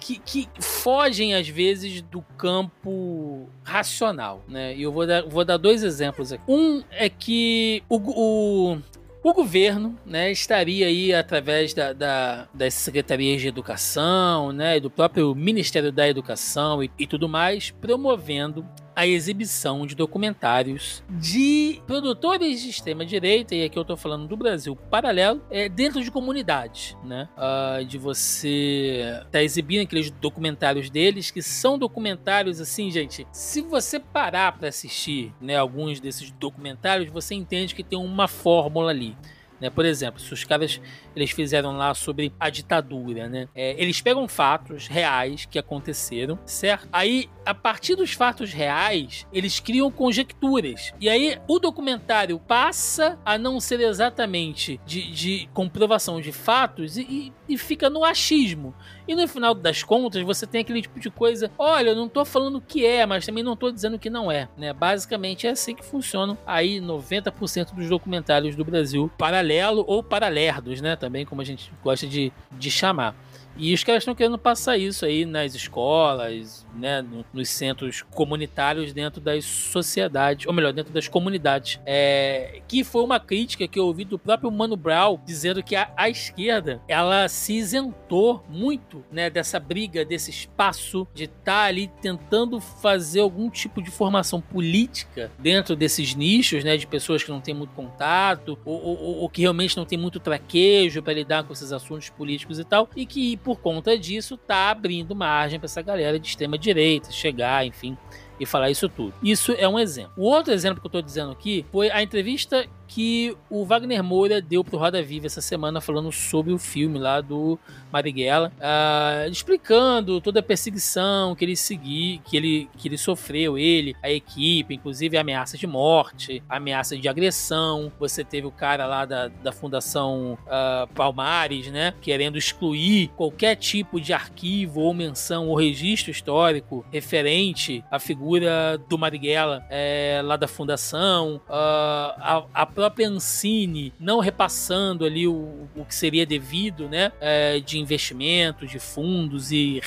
que, que, fogem às vezes do campo racional, né? E eu vou dar, vou dar dois exemplos aqui. Um é que o, o, o governo né, estaria aí, através da, da, das secretarias de educação, né, do próprio Ministério da Educação e, e tudo mais, promovendo a exibição de documentários de produtores de extrema-direita, e aqui eu tô falando do Brasil paralelo, é, dentro de comunidades, né? Uh, de você tá exibindo aqueles documentários deles, que são documentários assim, gente. Se você parar para assistir, né, alguns desses documentários, você entende que tem uma fórmula ali. Né? Por exemplo, se os caras eles fizeram lá sobre a ditadura, né? É, eles pegam fatos reais que aconteceram, certo? Aí, a partir dos fatos reais, eles criam conjecturas. E aí, o documentário passa a não ser exatamente de, de comprovação de fatos e, e, fica no achismo. E no final das contas, você tem aquele tipo de coisa: olha, eu não tô falando que é, mas também não tô dizendo que não é, né? Basicamente é assim que funcionam aí 90% dos documentários do Brasil, paralelo ou paralerdos, né? também, como a gente gosta de, de chamar. E os caras estão querendo passar isso aí nas escolas, né, nos centros comunitários dentro das sociedades, ou melhor, dentro das comunidades. É, que foi uma crítica que eu ouvi do próprio Mano Brown dizendo que a, a esquerda ela se isentou muito né, dessa briga, desse espaço de estar tá ali tentando fazer algum tipo de formação política dentro desses nichos, né, de pessoas que não têm muito contato ou, ou, ou que realmente não tem muito traquejo para lidar com esses assuntos políticos e tal, e que por conta disso tá abrindo margem para essa galera de extrema direita chegar, enfim, e falar isso tudo. Isso é um exemplo. O outro exemplo que eu estou dizendo aqui foi a entrevista que o Wagner Moura deu pro Roda Viva essa semana falando sobre o filme lá do Marighella, uh, explicando toda a perseguição que ele segui, que ele, que ele sofreu, ele, a equipe, inclusive ameaça de morte, ameaça de agressão. Você teve o cara lá da, da Fundação uh, Palmares, né, querendo excluir qualquer tipo de arquivo ou menção ou registro histórico referente à figura do Marighella é, lá da Fundação. Uh, a, a própria Ancine não repassando ali o, o que seria devido, né, é, de investimentos, de fundos e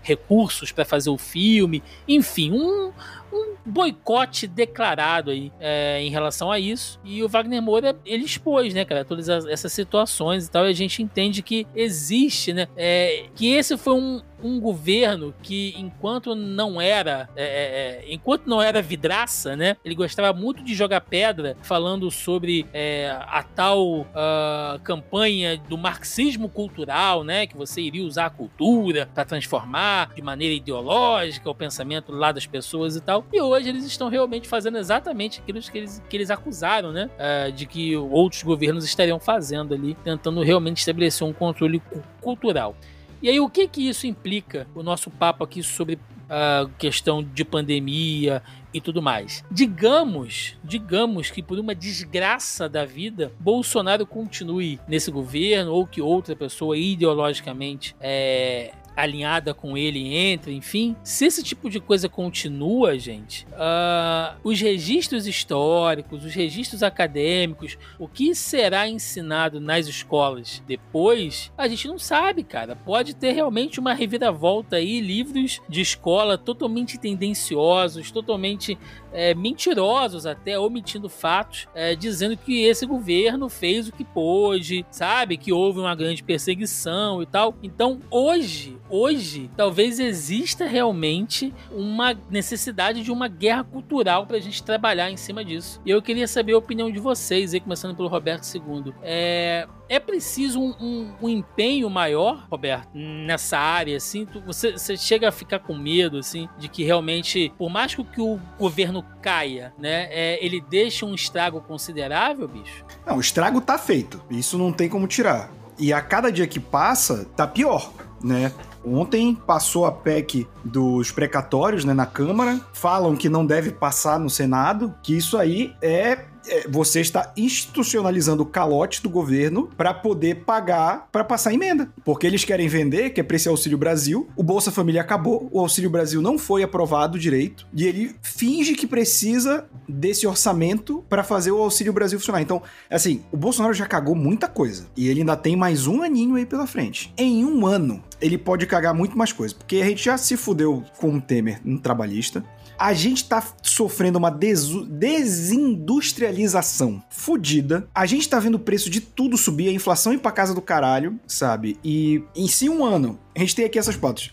recursos para fazer o filme, enfim, um, um boicote declarado aí é, em relação a isso. E o Wagner Moura, ele expôs, né, cara, todas essas situações e tal, e a gente entende que existe, né, é, que esse foi um, um governo que, enquanto não era, é, é, é, enquanto não era vidraça, né, ele gostava muito de jogar pedra, falando sobre é, a tal uh, campanha do marxismo cultural, né, que você iria usar a cultura para transformar de maneira ideológica o pensamento lá das pessoas e tal. E hoje eles estão realmente fazendo exatamente aquilo que eles, que eles acusaram, né, uh, de que outros governos estariam fazendo ali, tentando realmente estabelecer um controle cultural. E aí, o que que isso implica? O nosso papo aqui sobre a questão de pandemia e tudo mais. Digamos, digamos que por uma desgraça da vida, Bolsonaro continue nesse governo ou que outra pessoa ideologicamente é, alinhada com ele entra, enfim. Se esse tipo de coisa continua, gente, uh, os registros históricos, os registros acadêmicos, o que será ensinado nas escolas depois, a gente não sabe, cara. Pode ter realmente uma reviravolta aí, livros de escola totalmente tendenciosos, totalmente é, mentirosos até, omitindo fatos, é, dizendo que esse governo fez o que pôde, sabe? Que houve uma grande perseguição e tal. Então, hoje, hoje, talvez exista realmente uma necessidade de uma guerra cultural para a gente trabalhar em cima disso. E eu queria saber a opinião de vocês, aí, começando pelo Roberto II. É, é preciso um, um, um, empenho maior, Roberto, nessa área, assim? Tu, você, você, chega a ficar com medo, assim, de que realmente, por mais que o governo caia, né, é, ele deixe um estrago considerável, bicho? Não, o estrago tá feito. Isso não tem como tirar. E a cada dia que passa, tá pior, né? Ontem passou a PEC dos precatórios né, na Câmara. Falam que não deve passar no Senado, que isso aí é é, você está institucionalizando o calote do governo para poder pagar para passar emenda. Porque eles querem vender, que é para esse Auxílio Brasil. O Bolsa Família acabou, o Auxílio Brasil não foi aprovado direito e ele finge que precisa desse orçamento para fazer o Auxílio Brasil funcionar. Então, assim, o Bolsonaro já cagou muita coisa e ele ainda tem mais um aninho aí pela frente. Em um ano, ele pode cagar muito mais coisa, porque a gente já se fudeu com o Temer no trabalhista. A gente tá sofrendo uma desindustrialização fodida. A gente tá vendo o preço de tudo subir, a inflação ir pra casa do caralho, sabe? E em si um ano, a gente tem aqui essas fotos.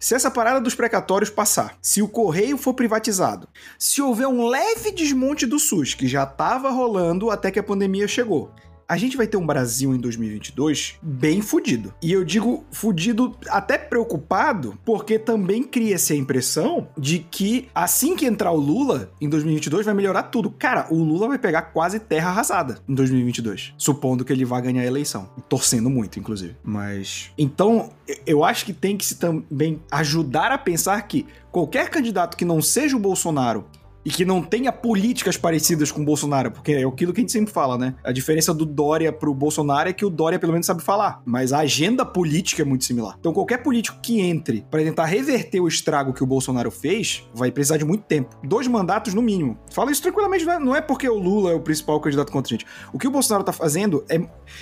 se essa parada dos precatórios passar, se o correio for privatizado, se houver um leve desmonte do SUS, que já estava rolando até que a pandemia chegou, a gente vai ter um Brasil em 2022 bem fudido. E eu digo fudido até preocupado, porque também cria-se a impressão de que assim que entrar o Lula em 2022 vai melhorar tudo. Cara, o Lula vai pegar quase terra arrasada em 2022, supondo que ele vá ganhar a eleição. Torcendo muito, inclusive. Mas. Então, eu acho que tem que se também ajudar a pensar que qualquer candidato que não seja o Bolsonaro e que não tenha políticas parecidas com o Bolsonaro, porque é aquilo que a gente sempre fala, né? A diferença do Dória pro Bolsonaro é que o Dória pelo menos sabe falar, mas a agenda política é muito similar. Então qualquer político que entre para tentar reverter o estrago que o Bolsonaro fez, vai precisar de muito tempo. Dois mandatos no mínimo. Fala isso tranquilamente, não é, é porque o Lula é o principal candidato contra a gente. O que o Bolsonaro tá fazendo é,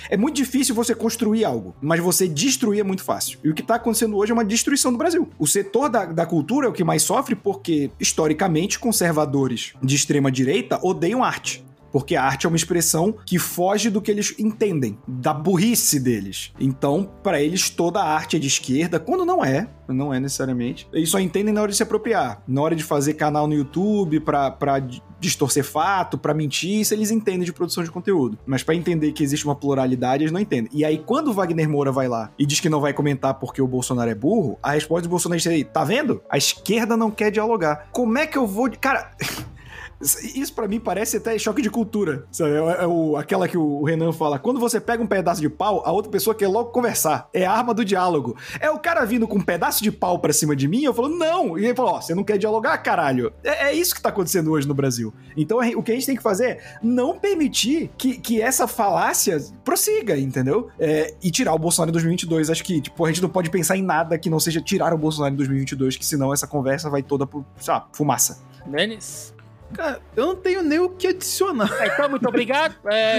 é muito difícil você construir algo, mas você destruir é muito fácil. E o que tá acontecendo hoje é uma destruição do Brasil. O setor da, da cultura é o que mais sofre porque, historicamente, conservador pensadores de extrema direita odeiam arte. Porque a arte é uma expressão que foge do que eles entendem, da burrice deles. Então, para eles, toda a arte é de esquerda, quando não é, não é necessariamente. Eles só entendem na hora de se apropriar. Na hora de fazer canal no YouTube pra distorcer fato, pra mentir, isso eles entendem de produção de conteúdo. Mas para entender que existe uma pluralidade, eles não entendem. E aí, quando o Wagner Moura vai lá e diz que não vai comentar porque o Bolsonaro é burro, a resposta do Bolsonaro é: tá vendo? A esquerda não quer dialogar. Como é que eu vou. Cara. (laughs) Isso para mim parece até choque de cultura. Sabe? É, é o, aquela que o Renan fala: quando você pega um pedaço de pau, a outra pessoa quer logo conversar. É a arma do diálogo. É o cara vindo com um pedaço de pau pra cima de mim, eu falo, não. E ele falou: oh, você não quer dialogar, caralho. É, é, isso que tá acontecendo hoje no Brasil. Então o que a gente tem que fazer é não permitir que, que essa falácia prossiga, entendeu? É, e tirar o Bolsonaro em 2022. Acho que, tipo, a gente não pode pensar em nada que não seja tirar o Bolsonaro em 2022, que senão essa conversa vai toda pro, sei lá, fumaça. Denis? Cara, eu não tenho nem o que adicionar. É, então, muito obrigado. É,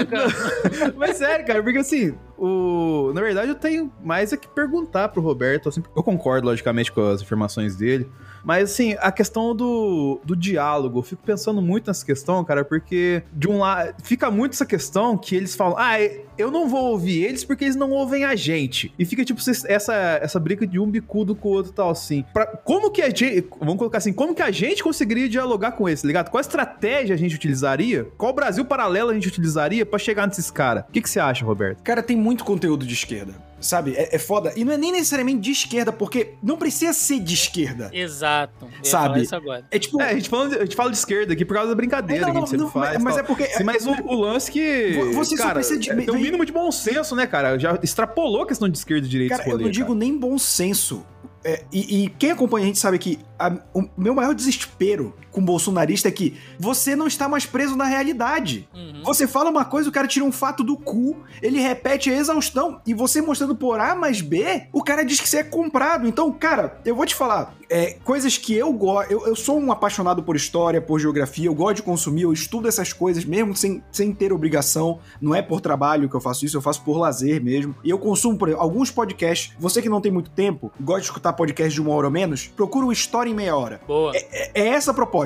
(laughs) Mas sério, cara, porque assim, o... na verdade eu tenho mais é que perguntar pro Roberto. Assim, eu concordo, logicamente, com as informações dele. Mas, assim, a questão do, do diálogo, eu fico pensando muito nessa questão, cara, porque de um lado. Fica muito essa questão que eles falam, ah, eu não vou ouvir eles porque eles não ouvem a gente. E fica, tipo, essa, essa briga de um bicudo com o outro tal, assim. Pra, como que a gente. Vamos colocar assim, como que a gente conseguiria dialogar com esse, ligado? Qual estratégia a gente utilizaria? Qual Brasil paralelo a gente utilizaria para chegar nesses caras? O que, que você acha, Roberto? Cara, tem muito conteúdo de esquerda sabe? É, é, foda. E não é nem necessariamente de esquerda, porque não precisa ser de esquerda. Exato. Sabe? É tipo. É, a gente, fala, a gente fala de esquerda aqui por causa da brincadeira não, não, que a gente não, sempre faz. Mas, é porque. Sim, mas o, o, lance que. Você cara, só precisa de. Tem um mínimo de bom senso, né, cara? Já extrapolou a questão de esquerda e direita. Cara, rolê, eu não digo nem bom senso. É, e, e, quem acompanha a gente sabe que a, o meu maior desespero com bolsonarista é que você não está mais preso na realidade. Uhum. Você fala uma coisa, o cara tira um fato do cu, ele repete a exaustão, e você mostrando por A mais B, o cara diz que você é comprado. Então, cara, eu vou te falar, é, coisas que eu gosto. Eu, eu, sou um apaixonado por história, por geografia, eu gosto de consumir, eu estudo essas coisas mesmo sem, sem ter obrigação. Não é por trabalho que eu faço isso, eu faço por lazer mesmo. E eu consumo, por exemplo, alguns podcasts. Você que não tem muito tempo, gosta de escutar podcast de uma hora ou menos, procura o História em Meia Hora. Boa. É, é, é essa a proposta.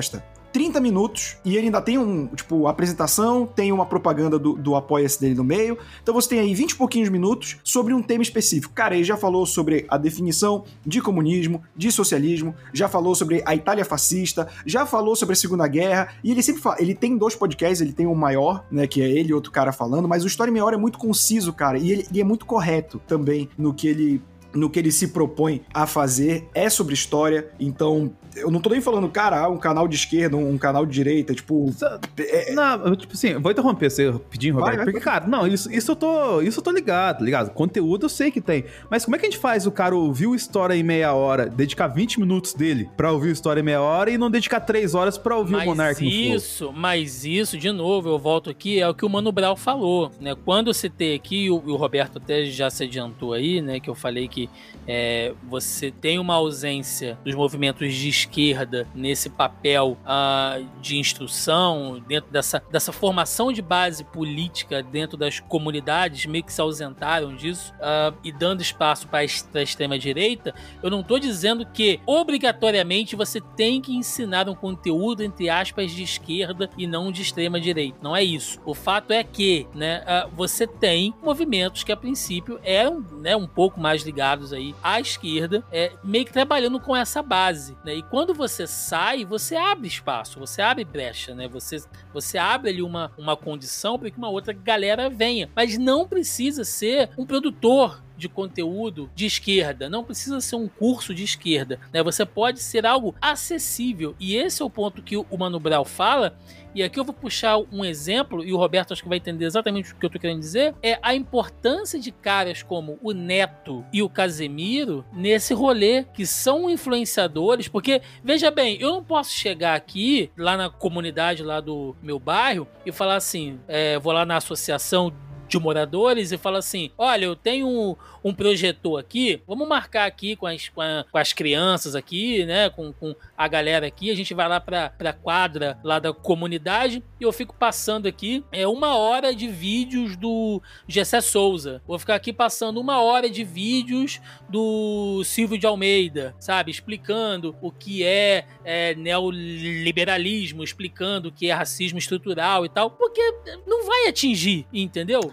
30 minutos e ele ainda tem um, tipo, apresentação, tem uma propaganda do, do apoia-se dele no meio. Então você tem aí 20 e pouquinhos minutos sobre um tema específico. Cara, ele já falou sobre a definição de comunismo, de socialismo, já falou sobre a Itália fascista, já falou sobre a Segunda Guerra, e ele sempre fala, ele tem dois podcasts, ele tem um maior, né, que é ele e outro cara falando, mas o História Meia Hora é muito conciso, cara, e ele, ele é muito correto também no que ele no que ele se propõe a fazer, é sobre história, então eu não tô nem falando, cara, um canal de esquerda, um canal de direita, tipo. É... Não, tipo assim, vou interromper você rapidinho, Roberto. Vai, vai, porque, cara, não, isso, isso, eu tô, isso eu tô ligado, ligado? Conteúdo eu sei que tem. Mas como é que a gente faz o cara ouvir o história em meia hora, dedicar 20 minutos dele pra ouvir o história em meia hora e não dedicar 3 horas pra ouvir mas o Monark isso, Mas isso, de novo, eu volto aqui, é o que o Mano Brown falou, né? Quando eu citei aqui, o, o Roberto até já se adiantou aí, né? Que eu falei que é, você tem uma ausência dos movimentos de esquerda nesse papel uh, de instrução, dentro dessa, dessa formação de base política dentro das comunidades, meio que se ausentaram disso, uh, e dando espaço para a extrema-direita, eu não estou dizendo que obrigatoriamente você tem que ensinar um conteúdo, entre aspas, de esquerda e não de extrema-direita. Não é isso. O fato é que né, uh, você tem movimentos que a princípio eram né, um pouco mais ligados aí à esquerda, é, meio que trabalhando com essa base, né? E você sai, você abre espaço, você abre brecha, né? Você, você abre ali uma, uma condição para que uma outra galera venha. Mas não precisa ser um produtor de conteúdo de esquerda, não precisa ser um curso de esquerda, né? Você pode ser algo acessível. E esse é o ponto que o Mano Brown fala, e aqui eu vou puxar um exemplo, e o Roberto acho que vai entender exatamente o que eu tô querendo dizer, é a importância de caras como o Neto e o Casemiro nesse rolê, que são influenciadores, porque, veja bem, eu não posso chegar aqui, lá na comunidade lá do meu bairro, e falar assim, é, vou lá na associação de moradores e fala assim: olha, eu tenho um, um projetor aqui, vamos marcar aqui com as, com, a, com as crianças aqui, né? Com, com, a galera aqui, a gente vai lá pra, pra quadra lá da comunidade e eu fico passando aqui é uma hora de vídeos do Gessé Souza. Vou ficar aqui passando uma hora de vídeos do Silvio de Almeida, sabe? Explicando o que é, é neoliberalismo, explicando o que é racismo estrutural e tal, porque não vai atingir, entendeu?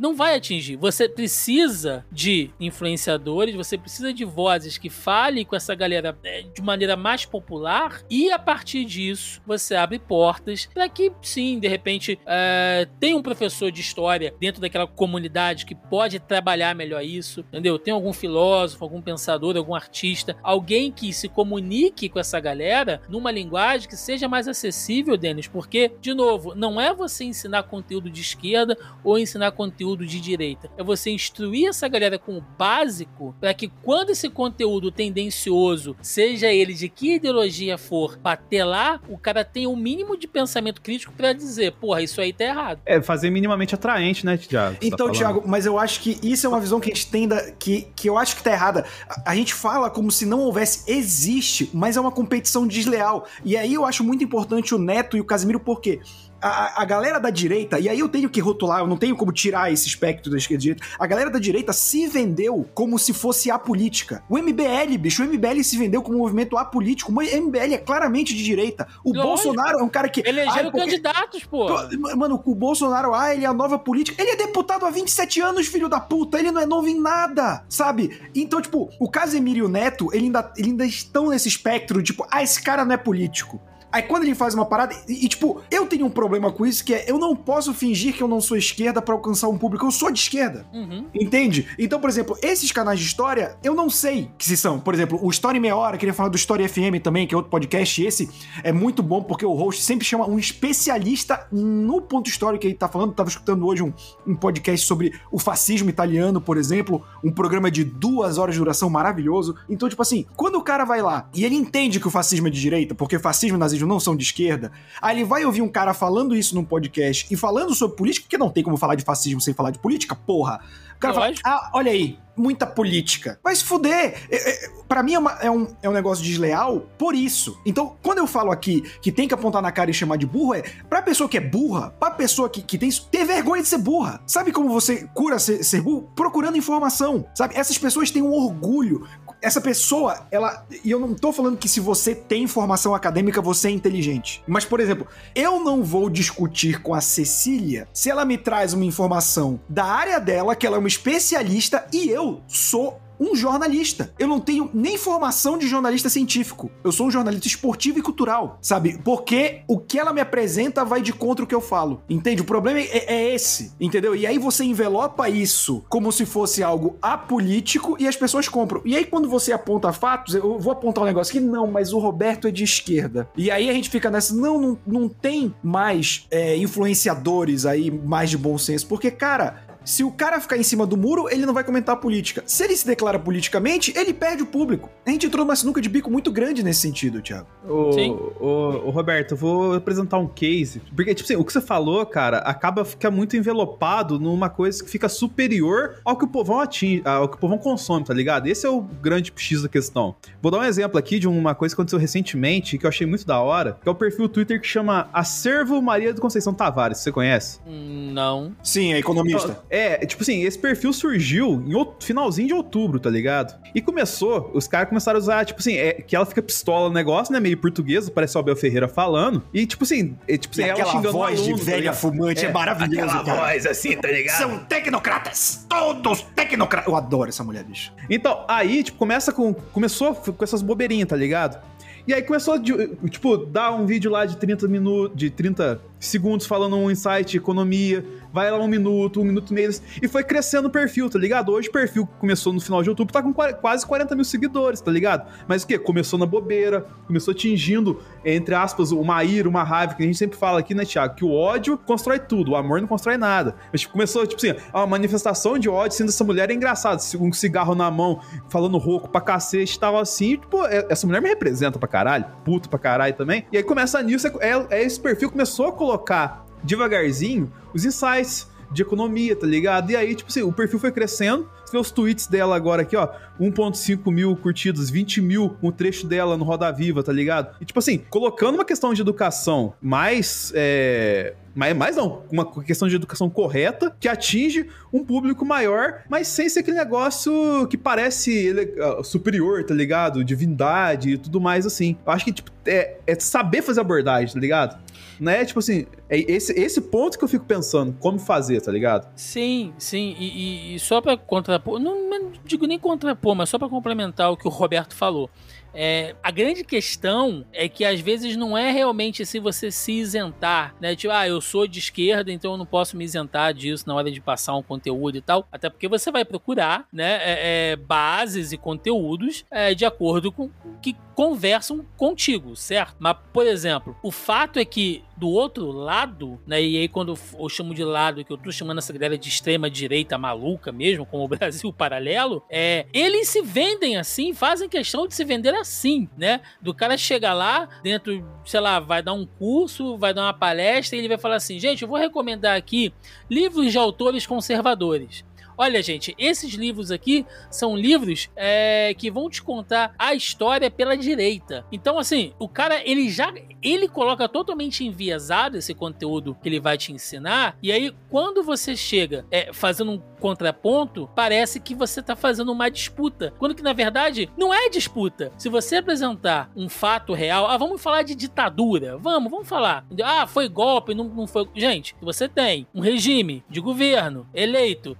não vai atingir. Você precisa de influenciadores, você precisa de vozes que falem com essa galera é, de maneira mais popular e a partir disso você abre portas para que, sim, de repente, é, tem um professor de história dentro daquela comunidade que pode trabalhar melhor isso, entendeu? Tem algum filósofo, algum pensador, algum artista, alguém que se comunique com essa galera numa linguagem que seja mais acessível, Denis, porque, de novo, não é você ensinar conteúdo de esquerda ou ensinar conteúdo conteúdo de direita. É você instruir essa galera com o básico para que quando esse conteúdo tendencioso, seja ele de que ideologia for, bater lá, o cara tenha o um mínimo de pensamento crítico para dizer, porra, isso aí tá errado. É, fazer minimamente atraente, né, Thiago? Então, tá Thiago, mas eu acho que isso é uma visão que a gente tem da, que, que eu acho que tá errada. A, a gente fala como se não houvesse, existe, mas é uma competição desleal. E aí eu acho muito importante o Neto e o Casimiro, por quê? A, a, galera da direita, e aí eu tenho que rotular, eu não tenho como tirar esse espectro da esquerda e direita. A galera da direita se vendeu como se fosse apolítica. O MBL, bicho, o MBL se vendeu como um movimento apolítico. O MBL é claramente de direita. O Lógico. Bolsonaro é um cara que. Elegeram porque... candidatos, pô. Mano, o Bolsonaro, ah, ele é a nova política. Ele é deputado há 27 anos, filho da puta. Ele não é novo em nada, sabe? Então, tipo, o Casemiro e o Neto, ele ainda, ele ainda estão nesse espectro, tipo, ah, esse cara não é político. Aí quando ele faz uma parada, e, e, tipo, eu tenho um problema com isso, que é eu não posso fingir que eu não sou esquerda para alcançar um público. Eu sou de esquerda. Uhum. Entende? Então, por exemplo, esses canais de história, eu não sei que se são. Por exemplo, o Story Meia Hora, queria falar do Story FM também, que é outro podcast. Esse é muito bom porque o host sempre chama um especialista no ponto histórico que ele tá falando. Eu tava escutando hoje um, um podcast sobre o fascismo italiano, por exemplo, um programa de duas horas de duração maravilhoso. Então, tipo assim, quando o cara vai lá e ele entende que o fascismo é de direita, porque fascismo e nazismo não são de esquerda, aí ele vai ouvir um cara falando isso num podcast e falando sobre política, porque não tem como falar de fascismo sem falar de política, porra. O cara fala, ah, olha aí, muita política. Vai se fuder. É, é, para mim é, uma, é, um, é um negócio desleal por isso. Então, quando eu falo aqui que tem que apontar na cara e chamar de burro, é pra pessoa que é burra, pra pessoa que, que tem isso, ter vergonha de ser burra. Sabe como você cura ser, ser burro? Procurando informação. Sabe? Essas pessoas têm um orgulho essa pessoa, ela. E eu não tô falando que se você tem formação acadêmica, você é inteligente. Mas, por exemplo, eu não vou discutir com a Cecília se ela me traz uma informação da área dela, que ela é uma especialista, e eu sou um jornalista. Eu não tenho nem formação de jornalista científico. Eu sou um jornalista esportivo e cultural, sabe? Porque o que ela me apresenta vai de contra o que eu falo. Entende? O problema é, é esse, entendeu? E aí você envelopa isso como se fosse algo apolítico e as pessoas compram. E aí quando você aponta fatos, eu vou apontar um negócio que não, mas o Roberto é de esquerda. E aí a gente fica nessa, não, não, não tem mais é, influenciadores aí mais de bom senso. Porque, cara, se o cara ficar em cima do muro, ele não vai comentar a política. Se ele se declara politicamente, ele perde o público. A gente entrou numa sinuca de bico muito grande nesse sentido, Thiago. Ô, Sim. Ô, ô, Roberto, eu vou apresentar um case. Porque, tipo assim, o que você falou, cara, acaba ficar muito envelopado numa coisa que fica superior ao que o povão atinge, ao que o povão consome, tá ligado? Esse é o grande X da questão. Vou dar um exemplo aqui de uma coisa que aconteceu recentemente, que eu achei muito da hora, que é o perfil Twitter que chama Acervo Maria do Conceição Tavares. Você conhece? Não. Sim, é economista. Então, é, tipo assim, esse perfil surgiu em finalzinho de outubro, tá ligado? E começou, os caras começaram a usar, tipo assim, é, que ela fica pistola no negócio, né? Meio portuguesa, parece o Abel Ferreira falando. E, tipo assim, e, tipo assim, E ela xingando o voz aluno, de tá velha ligado? fumante é, maravilhosa, Aquela cara. voz assim, tá ligado? São tecnocratas! Todos tecnocratas! Eu adoro essa mulher, bicho. Então, aí, tipo, começa com. Começou com essas bobeirinhas, tá ligado? E aí começou, tipo, dar um vídeo lá de 30 minutos, de 30 segundos falando um insight economia, vai lá um minuto, um minuto e meio, e foi crescendo o perfil, tá ligado? Hoje o perfil que começou no final de outubro tá com qua- quase 40 mil seguidores, tá ligado? Mas o quê? Começou na bobeira, começou atingindo, entre aspas, uma ira, uma raiva, que a gente sempre fala aqui, né, Thiago? Que o ódio constrói tudo, o amor não constrói nada. Mas tipo, começou, tipo assim, uma manifestação de ódio, sendo essa mulher é engraçada, um cigarro na mão, falando rouco pra cacete, tava assim, tipo, é- essa mulher me representa pra caralho, puto pra caralho também. E aí começa nisso, é, é- é esse perfil começou a colocar devagarzinho os insights de economia, tá ligado? E aí, tipo assim, o perfil foi crescendo. Você vê os tweets dela agora aqui, ó. 1.5 mil curtidas, 20 mil um trecho dela no Roda Viva, tá ligado? E tipo assim, colocando uma questão de educação mais. É... Mais, mais não, uma questão de educação correta que atinge um público maior, mas sem ser aquele negócio que parece ele- ah, superior, tá ligado? Divindade e tudo mais assim. Eu acho que, tipo, é, é saber fazer abordagem, tá ligado? Não é tipo assim, é esse, esse ponto que eu fico pensando, como fazer, tá ligado? Sim, sim, e, e- e só pra contrapor, não, não digo nem contrapor, mas só pra complementar o que o Roberto falou. É, a grande questão é que às vezes não é realmente se você se isentar, né? Tipo, ah, eu sou de esquerda, então eu não posso me isentar disso na hora de passar um conteúdo e tal. Até porque você vai procurar, né, é, é, bases e conteúdos é, de acordo com que conversam contigo, certo? Mas, por exemplo, o fato é que do outro lado, né? E aí, quando eu chamo de lado, que eu tô chamando essa galera de extrema direita maluca mesmo, como o (laughs) Brasil paralelo, é. Eles se vendem assim, fazem questão de se vender assim, né? Do cara chegar lá, dentro, sei lá, vai dar um curso, vai dar uma palestra e ele vai falar assim: gente, eu vou recomendar aqui livros de autores conservadores. Olha, gente, esses livros aqui são livros é, que vão te contar a história pela direita. Então, assim, o cara, ele já. Ele coloca totalmente enviesado esse conteúdo que ele vai te ensinar. E aí, quando você chega é, fazendo um contraponto, parece que você tá fazendo uma disputa. Quando que, na verdade, não é disputa. Se você apresentar um fato real, ah, vamos falar de ditadura. Vamos, vamos falar. Ah, foi golpe, não, não foi. Gente, você tem um regime de governo eleito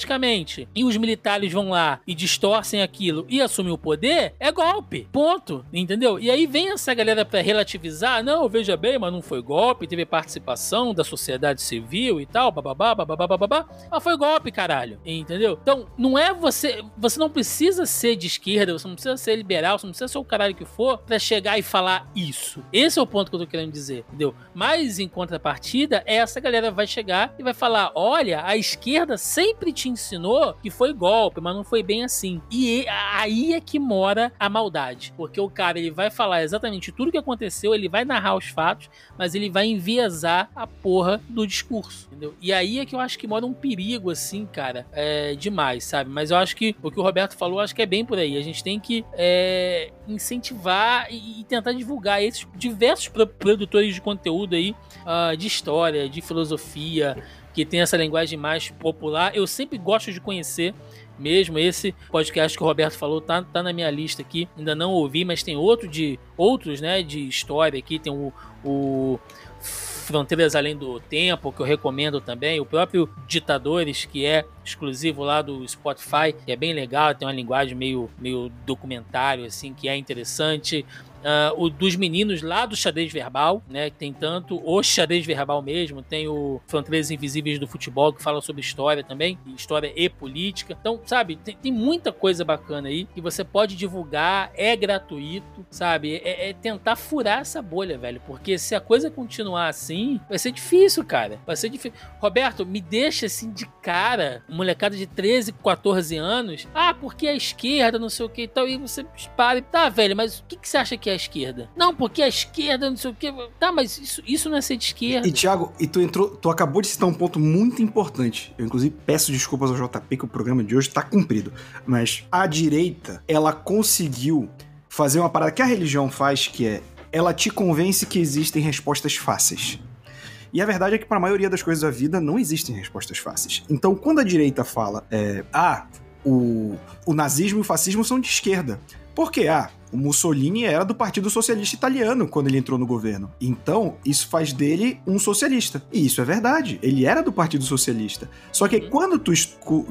democraticamente e os militares vão lá e distorcem aquilo e assumem o poder, é golpe. Ponto. Entendeu? E aí vem essa galera pra relativizar. Não, veja bem, mas não foi golpe, teve participação da sociedade civil e tal, bababá, bababá, bababá. Mas foi golpe, caralho. Entendeu? Então, não é você. Você não precisa ser de esquerda, você não precisa ser liberal, você não precisa ser o caralho que for pra chegar e falar isso. Esse é o ponto que eu tô querendo dizer, entendeu? Mas em contrapartida, essa galera vai chegar e vai falar: olha, a esquerda sempre ensinou que foi golpe, mas não foi bem assim. E aí é que mora a maldade. Porque o cara ele vai falar exatamente tudo o que aconteceu, ele vai narrar os fatos, mas ele vai enviesar a porra do discurso, entendeu? E aí é que eu acho que mora um perigo, assim, cara, é demais, sabe? Mas eu acho que o que o Roberto falou, acho que é bem por aí. A gente tem que é, incentivar e, e tentar divulgar esses diversos pro- produtores de conteúdo aí, ah, de história, de filosofia, que tem essa linguagem mais popular. Eu sempre gosto de conhecer mesmo esse podcast que o Roberto falou tá, tá na minha lista aqui ainda não ouvi mas tem outro de outros né de história aqui tem o, o Fronteiras Além do Tempo, que eu recomendo também. O próprio Ditadores, que é exclusivo lá do Spotify, que é bem legal, tem uma linguagem meio, meio documentário, assim, que é interessante. Uh, o dos meninos lá do xadrez verbal, né? Que tem tanto o xadrez verbal mesmo, tem o Fronteiras Invisíveis do Futebol, que fala sobre história também, história e política. Então, sabe, tem, tem muita coisa bacana aí que você pode divulgar, é gratuito, sabe? É, é tentar furar essa bolha, velho, porque se a coisa continuar assim, vai ser difícil, cara. Vai ser difícil. Roberto, me deixa assim de cara, molecada de 13, 14 anos. Ah, porque a esquerda, não sei o que e tal. E você para e tá, velho, mas o que, que você acha que é a esquerda? Não, porque a esquerda, não sei o que. Tá, mas isso, isso não é ser de esquerda. E Thiago, e tu entrou, tu acabou de citar um ponto muito importante. Eu inclusive peço desculpas ao JP que o programa de hoje tá cumprido, mas a direita, ela conseguiu fazer uma parada que a religião faz, que é ela te convence que existem respostas fáceis. E a verdade é que para a maioria das coisas da vida não existem respostas fáceis. Então, quando a direita fala, é, ah, o, o nazismo e o fascismo são de esquerda. Por quê? Ah, o Mussolini era do Partido Socialista Italiano quando ele entrou no governo. Então, isso faz dele um socialista. E isso é verdade. Ele era do Partido Socialista. Só que quando tu,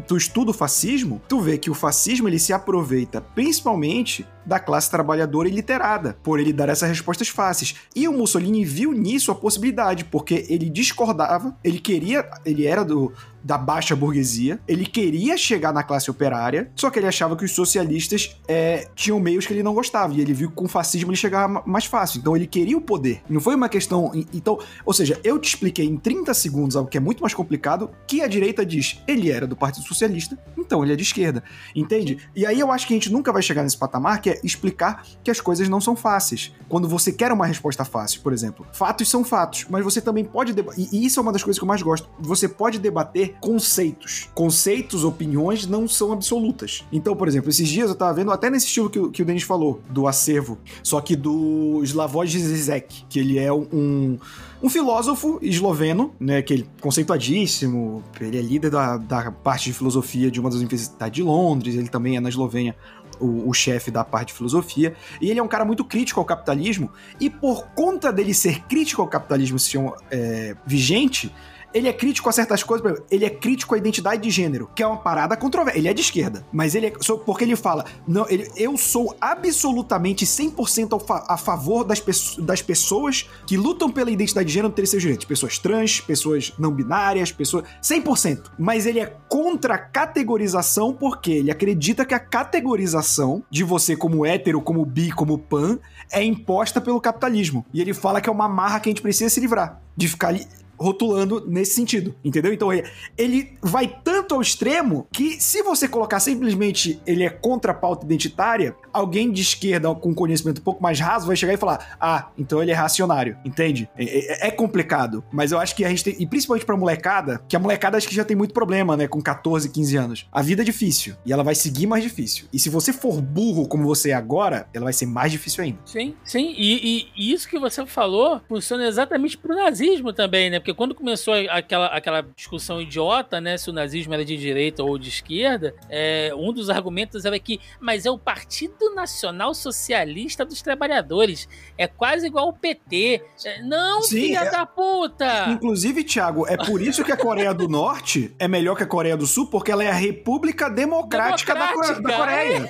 tu estuda o fascismo, tu vê que o fascismo ele se aproveita principalmente da classe trabalhadora iliterada, por ele dar essas respostas fáceis. E o Mussolini viu nisso a possibilidade, porque ele discordava, ele queria, ele era do, da baixa burguesia, ele queria chegar na classe operária, só que ele achava que os socialistas é, tinham meios que ele não gostava, e ele viu que com o fascismo ele chegava mais fácil, então ele queria o poder. Não foi uma questão. Então, ou seja, eu te expliquei em 30 segundos algo que é muito mais complicado, que a direita diz, ele era do Partido Socialista, então ele é de esquerda, entende? E aí eu acho que a gente nunca vai chegar nesse patamar que é explicar que as coisas não são fáceis. Quando você quer uma resposta fácil, por exemplo, fatos são fatos, mas você também pode. E isso é uma das coisas que eu mais gosto. Você pode debater conceitos. Conceitos, opiniões não são absolutas. Então, por exemplo, esses dias eu tava vendo, até nesse estilo que, que o Denis falou, do acervo, só que do Slavoj Zizek, que ele é um, um filósofo esloveno, né, que ele conceituadíssimo, ele é líder da, da parte de filosofia de uma das universidades de Londres, ele também é na Eslovênia o, o chefe da parte de filosofia, e ele é um cara muito crítico ao capitalismo, e por conta dele ser crítico ao capitalismo ser é, vigente, ele é crítico a certas coisas, exemplo, ele é crítico à identidade de gênero, que é uma parada controversa. Ele é de esquerda, mas ele é. Porque ele fala, não, ele, eu sou absolutamente 100% a favor das, das pessoas que lutam pela identidade de gênero ter seus direitos. Pessoas trans, pessoas não binárias, pessoas. 100%. Mas ele é contra a categorização porque ele acredita que a categorização de você como hétero, como bi, como pan é imposta pelo capitalismo. E ele fala que é uma marra que a gente precisa se livrar. De ficar rotulando nesse sentido, entendeu? Então ele vai tanto ao extremo que se você colocar simplesmente ele é contra a pauta identitária, alguém de esquerda com conhecimento um pouco mais raso vai chegar e falar: ah, então ele é racionário, entende? É, é, é complicado, mas eu acho que a gente tem, e principalmente pra molecada, que a molecada acho que já tem muito problema, né, com 14, 15 anos. A vida é difícil e ela vai seguir mais difícil. E se você for burro como você é agora, ela vai ser mais difícil ainda. Sim, sim, e, e isso que você falou funciona exatamente pro nazismo também, né? Porque quando começou aquela, aquela discussão idiota, né, se o nazismo era de direita ou de esquerda, é, um dos argumentos era que, mas é o Partido Nacional Socialista dos Trabalhadores, é quase igual o PT. É, não, Sim, filha é... da puta! Inclusive, Thiago, é por isso que a Coreia do Norte é melhor que a Coreia do Sul, porque ela é a República Democrática, Democrática (laughs) da, da Coreia.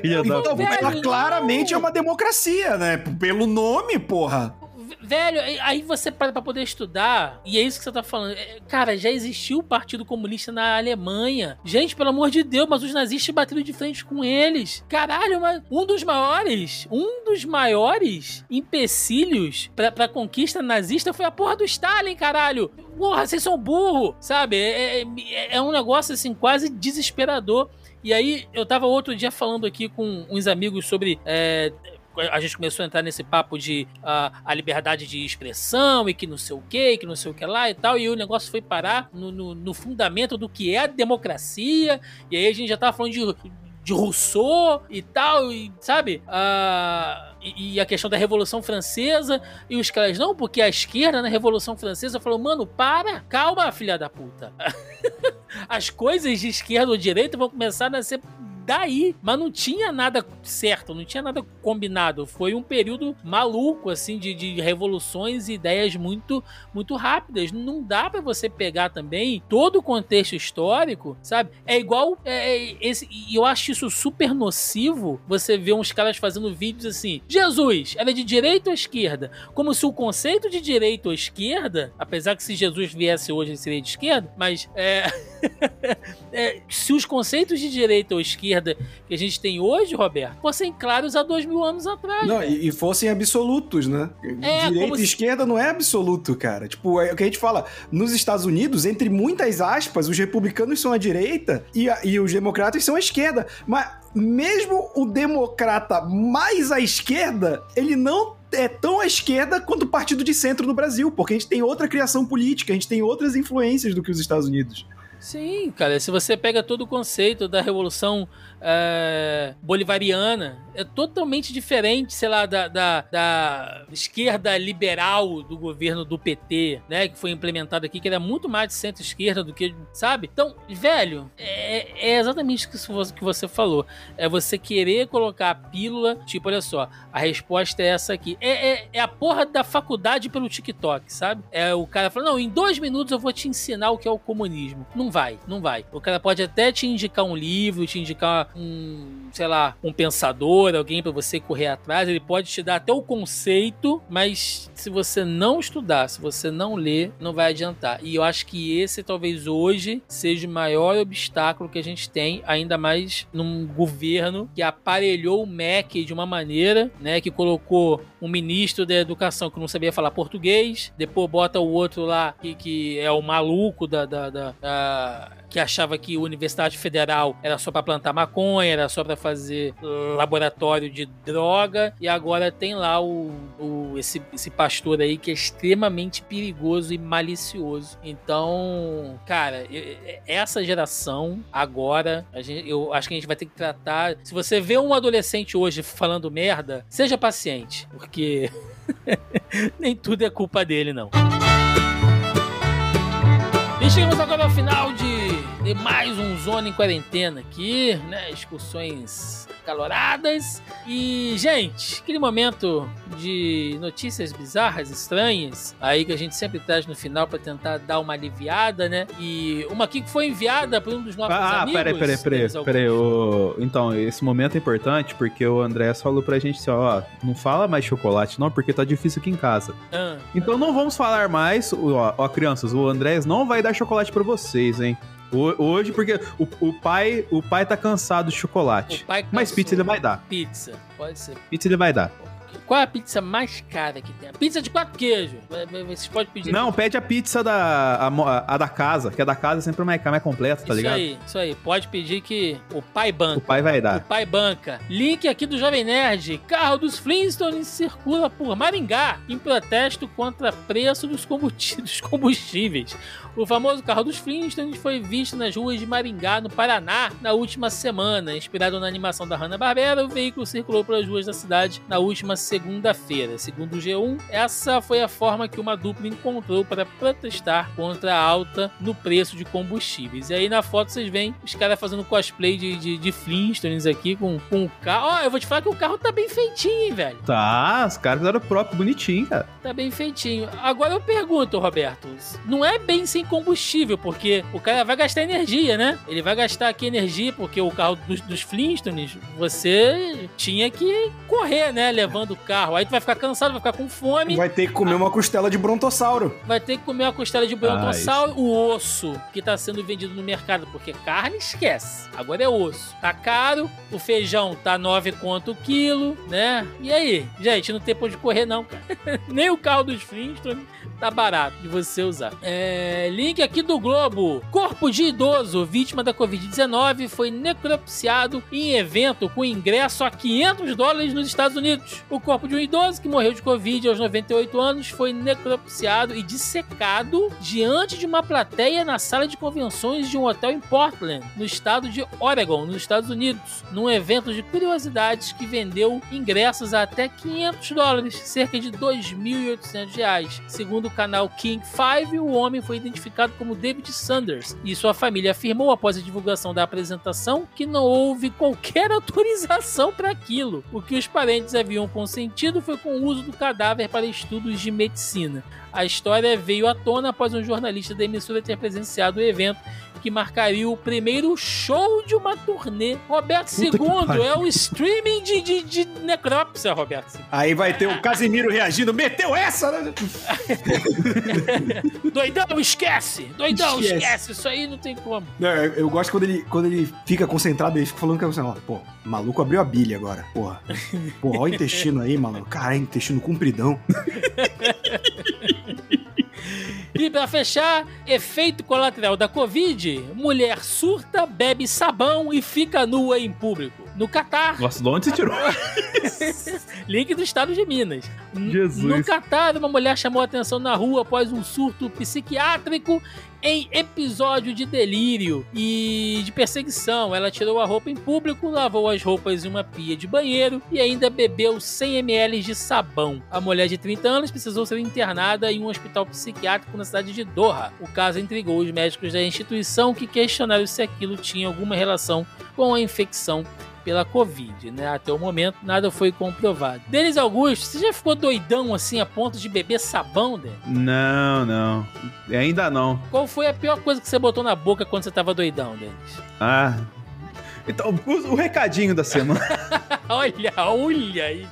Filha então, da ela claramente é uma democracia, né? Pelo nome, porra velho, aí você para pra poder estudar, e é isso que você tá falando. É, cara, já existiu o Partido Comunista na Alemanha. Gente, pelo amor de Deus, mas os nazistas bateram de frente com eles. Caralho, mas um dos maiores, um dos maiores empecilhos pra, pra conquista nazista foi a porra do Stalin, caralho. Porra, vocês são burro, sabe? É, é, é um negócio assim quase desesperador. E aí, eu tava outro dia falando aqui com uns amigos sobre é, a gente começou a entrar nesse papo de uh, a liberdade de expressão e que não sei o que, que não sei o que lá e tal, e o negócio foi parar no, no, no fundamento do que é a democracia, e aí a gente já tava falando de, de Rousseau e tal, e, sabe? Uh, e, a questão da Revolução Francesa, e os caras, não, porque a esquerda na Revolução Francesa falou, mano, para, calma, filha da puta. (laughs) As coisas de esquerda ou direita vão começar a ser daí. Mas não tinha nada certo, não tinha nada combinado. Foi um período maluco, assim, de, de revoluções e ideias muito, muito rápidas. Não dá para você pegar também todo o contexto histórico, sabe? É igual. É, é, esse, e eu acho isso super nocivo você ver uns caras fazendo vídeos assim: Jesus era de direita ou esquerda? Como se o conceito de direita ou esquerda, apesar que se Jesus viesse hoje ele seria de esquerda, mas é, (laughs) é, se os conceitos de direita ou esquerda esquerda que a gente tem hoje, Roberto, fossem claros há dois mil anos atrás. Não, e, e, fossem absolutos, né? É, Direita e se... esquerda não é absoluto, cara. Tipo, é o que a gente fala. Nos Estados Unidos, entre muitas aspas, os republicanos são a direita e, a, e os democratas são a esquerda. Mas mesmo o democrata mais à esquerda, ele não é tão à esquerda quanto o partido de centro no Brasil, porque a gente tem outra criação política, a gente tem outras influências do que os Estados Unidos. Sim, cara. Se você pega todo o conceito da Revolução é, Bolivariana, é totalmente diferente, sei lá, da, da, da, esquerda liberal do governo do PT, né? Que foi implementado aqui, que era muito mais de centro-esquerda do que, sabe? Então, velho, é, é exatamente isso que você falou. É você querer colocar a pílula, tipo, olha só, a resposta é essa aqui. É, é, é a porra da faculdade pelo TikTok, sabe? É o cara falando, não, em dois minutos eu vou te ensinar o que é o comunismo. Não vai, não vai. O cara pode até te indicar um livro, te indicar um, sei lá, um pensador, alguém para você correr atrás, ele pode te dar até o conceito, mas se você não estudar, se você não ler, não vai adiantar. E eu acho que esse talvez hoje seja o maior obstáculo que a gente tem, ainda mais num governo que aparelhou o MEC de uma maneira, né, que colocou um ministro da educação que não sabia falar português, depois bota o outro lá que, que é o maluco da, da, da, que achava que a Universidade Federal era só para plantar maconha, era só para fazer laboratório de droga, e agora tem lá o, o esse, esse pastor aí que é extremamente perigoso e malicioso. Então, cara, essa geração agora, gente, eu acho que a gente vai ter que tratar. Se você vê um adolescente hoje falando merda, seja paciente, porque (laughs) nem tudo é culpa dele, não. E chegamos agora ao final de, de mais um Zona em Quarentena aqui, né? Excursões caloradas. E, gente, aquele momento de notícias bizarras, estranhas, aí que a gente sempre traz no final para tentar dar uma aliviada, né? E uma aqui que foi enviada por um dos nossos ah, amigos. Ah, peraí, peraí, peraí. peraí o... Então, esse momento é importante porque o André falou pra gente assim, ó, não fala mais chocolate não, porque tá difícil aqui em casa. Ah, então não vamos falar mais, ó, ó crianças, o Andrés não vai dar chocolate para vocês, hein? Hoje, porque o, o, pai o pai tá cansado de chocolate. Mas pizza ele vai dar. Pizza, pode ser. Pizza ele vai dar. Qual é a pizza mais cara que tem? A pizza de quatro queijos. Vocês podem pedir. Não, pede a pizza da, a, a, da casa, que a da casa é sempre mais, mais completa, tá isso ligado? Isso aí, isso aí. Pode pedir que o pai banca. O pai vai dar. O pai banca. Link aqui do Jovem Nerd. Carro dos Flintstones circula por Maringá em protesto contra preço dos (laughs) combustíveis. O famoso carro dos Flintstones foi visto nas ruas de Maringá, no Paraná, na última semana. Inspirado na animação da Hanna-Barbera, o veículo circulou pelas ruas da cidade na última segunda-feira. Segundo o G1, essa foi a forma que uma dupla encontrou para protestar contra a alta no preço de combustíveis. E aí na foto vocês veem os caras fazendo cosplay de, de, de Flintstones aqui com, com o carro. Ó, oh, eu vou te falar que o carro tá bem feitinho, hein, velho. Tá, os caras fizeram próprio, bonitinho, cara. Tá bem feitinho. Agora eu pergunto, Roberto, não é bem sem combustível, porque o cara vai gastar energia, né? Ele vai gastar aqui energia, porque o carro dos, dos Flintstones, você tinha que correr, né? Levando o carro. Aí tu vai ficar cansado, vai ficar com fome. Vai ter que comer uma costela de brontossauro. Vai ter que comer uma costela de brontossauro, ah, o osso que tá sendo vendido no mercado, porque carne esquece. Agora é osso. Tá caro, o feijão tá 9 conto o quilo, né? E aí? Gente, não tem pra onde correr não, cara. (laughs) Nem o carro dos Flintstones tá barato de você usar. É, link aqui do Globo. Corpo de idoso vítima da Covid-19 foi necropsiado em evento com ingresso a 500 dólares nos Estados Unidos. O corpo de um idoso que morreu de Covid aos 98 anos foi necropsiado e dissecado diante de uma plateia na sala de convenções de um hotel em Portland, no estado de Oregon, nos Estados Unidos, num evento de curiosidades que vendeu ingressos a até 500 dólares, cerca de 2.800 reais, segundo do canal King 5, o homem foi identificado como David Sanders e sua família afirmou após a divulgação da apresentação que não houve qualquer (laughs) autorização para aquilo. O que os parentes haviam consentido foi com o uso do cadáver para estudos de medicina. A história veio à tona após um jornalista da emissora ter presenciado o evento que marcaria o primeiro show de uma turnê. Roberto II é o streaming de, de, de necrópsia, Roberto. Aí vai ter o Casimiro reagindo, meteu essa, né? (laughs) Doidão, esquece! Doidão, esquece. esquece. Isso aí não tem como. É, eu gosto quando ele, quando ele fica concentrado, ele fica falando que é assim, ó, pô, maluco abriu a bilha agora, porra. Porra, olha o intestino aí, maluco. Caralho, intestino compridão. (laughs) E para fechar, efeito colateral da Covid: mulher surta, bebe sabão e fica nua em público. No Catar. Nossa, de onde você tirou? (laughs) Link do estado de Minas. Jesus. No Catar, uma mulher chamou a atenção na rua após um surto psiquiátrico em episódio de delírio e de perseguição. Ela tirou a roupa em público, lavou as roupas em uma pia de banheiro e ainda bebeu 100 ml de sabão. A mulher de 30 anos precisou ser internada em um hospital psiquiátrico na cidade de Doha. O caso intrigou os médicos da instituição que questionaram se aquilo tinha alguma relação com a infecção pela Covid, né? Até o momento, nada foi comprovado. Denis Augusto, você já ficou doidão assim a ponto de beber sabão, Denis? Não, não. Ainda não. Qual foi a pior coisa que você botou na boca quando você tava doidão, Denis? Ah. Então, o, o recadinho da semana. (laughs) olha, olha aí.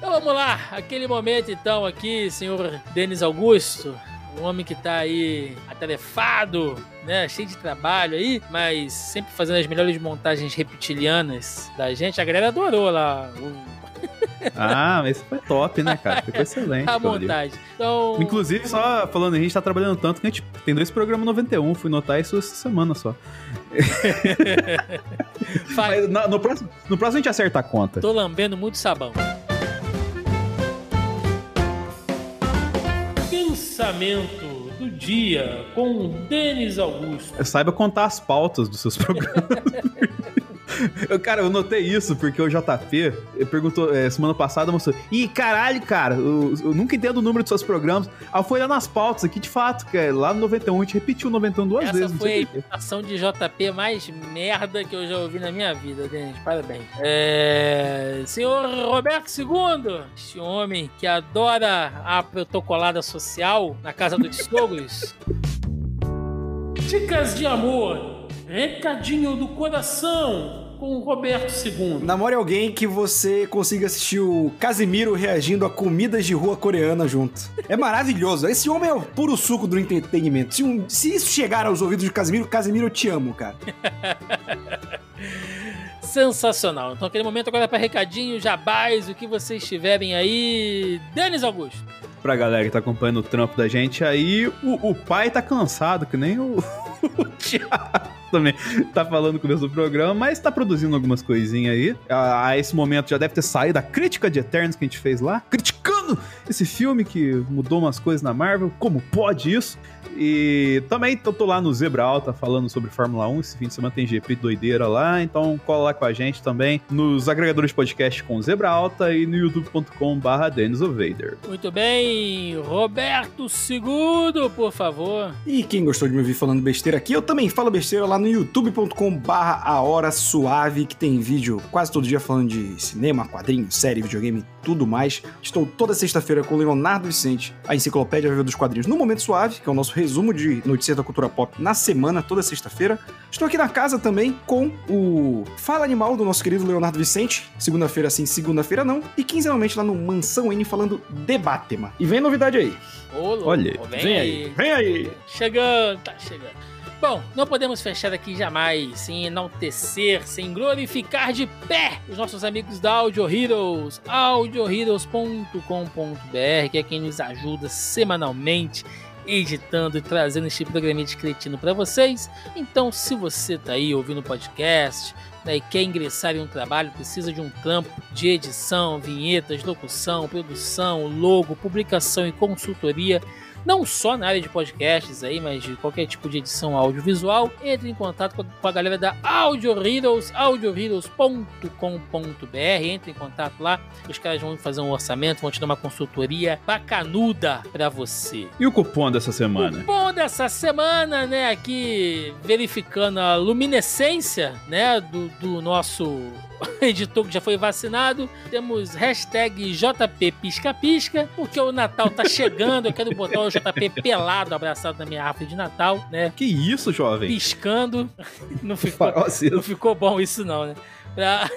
Então vamos lá, aquele momento então aqui, senhor Denis Augusto, um homem que tá aí atarefado, né, cheio de trabalho aí, mas sempre fazendo as melhores montagens reptilianas da gente. A galera adorou lá o- (laughs) Ah, mas foi top, né, cara? Ficou excelente. a montagem. Então, Inclusive, só falando, a gente tá trabalhando tanto que a gente tem dois programas 91. Fui notar isso essa semana só. (laughs) faz- no, no próximo, no próximo a gente acerta a conta. tô lambendo muito sabão. Pensamento do dia com Denis Augusto. Saiba contar as pautas dos seus programas. (laughs) Eu, cara, eu notei isso porque o JP perguntou é, semana passada, mostrou. Ih, caralho, cara, eu, eu nunca entendo o número dos seus programas. Eu fui lá nas pautas aqui, de fato, que é lá no 91, a gente repetiu o 91 duas Essa vezes. não foi a imitação de JP mais merda que eu já ouvi na minha vida, Denis. Parabéns. É... Senhor Roberto II, este homem que adora a protocolada social na casa dos (laughs) sogros. Dicas de amor, recadinho do coração com o Roberto II. Namore alguém que você consiga assistir o Casimiro reagindo a comidas de rua coreana junto. É maravilhoso. Esse homem é o puro suco do entretenimento. Se, um- se isso chegar aos ouvidos de Casimiro, Casimiro, eu te amo, cara. (laughs) Sensacional. Então, aquele momento agora para recadinho, jabás, o que vocês tiverem aí. Denis Augusto. Pra galera que tá acompanhando o trampo da gente aí, o, o pai tá cansado, que nem o, (laughs) o Thiago também tá falando no começo do programa, mas tá produzindo algumas coisinhas aí. A, a esse momento já deve ter saído a crítica de Eternos que a gente fez lá, criticando esse filme que mudou umas coisas na Marvel, como pode isso? E também tô, tô lá no Zebra Alta falando sobre Fórmula 1. Esse fim de semana tem GP de doideira lá, então cola lá com a gente também nos agregadores de podcast com Zebra Alta e no youtube.com/barra Dennis Vader. Muito bem, Roberto II, por favor. E quem gostou de me ouvir falando besteira aqui, eu também falo besteira lá no youtube.com barra a hora suave, que tem vídeo quase todo dia falando de cinema, quadrinhos, série, videogame e tudo mais. Estou toda sexta-feira com o Leonardo Vicente, a enciclopédia viva dos quadrinhos no Momento Suave, que é o nosso resumo de notícias da cultura pop na semana, toda sexta-feira. Estou aqui na casa também com o Fala Animal do nosso querido Leonardo Vicente, segunda-feira sim, segunda-feira não, e quinzenalmente lá no Mansão N falando de Batman. E vem novidade aí. Ô, louco, Olha, vem, Vem aí. aí, vem aí. Chegando, tá chegando. Bom, não podemos fechar aqui jamais sem enaltecer, sem glorificar de pé os nossos amigos da Audio Heroes, audioheroes.com.br, que é quem nos ajuda semanalmente editando e trazendo este programa de cretino para vocês. Então, se você tá aí ouvindo o podcast, né, e quer ingressar em um trabalho, precisa de um trampo de edição, vinhetas, locução, produção, logo, publicação e consultoria, não só na área de podcasts aí, mas de qualquer tipo de edição audiovisual, entre em contato com a, galera da Audio Heroes, audioheroes.com.br, entre em contato lá, os caras vão fazer um orçamento, vão te dar uma consultoria bacanuda para você. E o cupom dessa O semana? bom dessa semana, né, aqui verificando a luminescência, né, do, do nosso (laughs) editor que já foi vacinado, temos hashtag JP Pisca Pisca, porque o Natal tá chegando, eu quero botar o JP (laughs) pelado, abraçado na minha árvore de Natal, né, Que isso, jovem? piscando, (laughs) não ficou, aceso. não ficou bom isso não, né. Pra-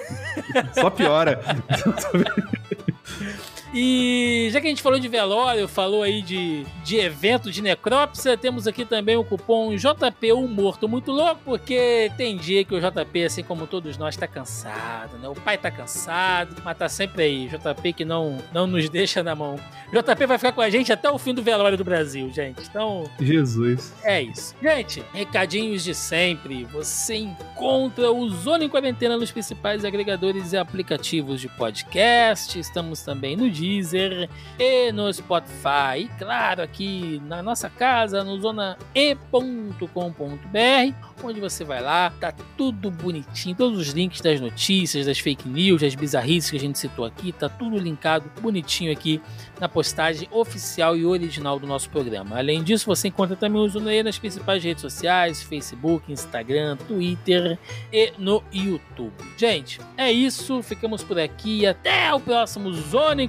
Só piora. (laughs) E já que a gente falou de velório, falou aí de, de evento de necrópsia, temos aqui também o cupom JP Morto Muito Louco, porque tem dia que o JP, assim como todos nós, tá cansado, né? O pai tá cansado, mas tá sempre aí. JP que não, não nos deixa na mão. JP vai ficar com a gente até o fim do velório do Brasil, gente. Então. Jesus. É isso. Gente, recadinhos de sempre. Você encontra o Zona em Quarentena nos principais agregadores e aplicativos de podcast. Estamos também no Deezer e no Spotify. E claro, aqui na nossa casa, no zonae.com.br, onde você vai lá, tá tudo bonitinho, todos os links das notícias, das fake news, das bizarrices que a gente citou aqui, tá tudo linkado bonitinho aqui na postagem oficial e original do nosso programa. Além disso, você encontra também o Zonae nas principais redes sociais, Facebook, Instagram, Twitter e no YouTube. Gente, é isso, ficamos por aqui até o próximo Zona em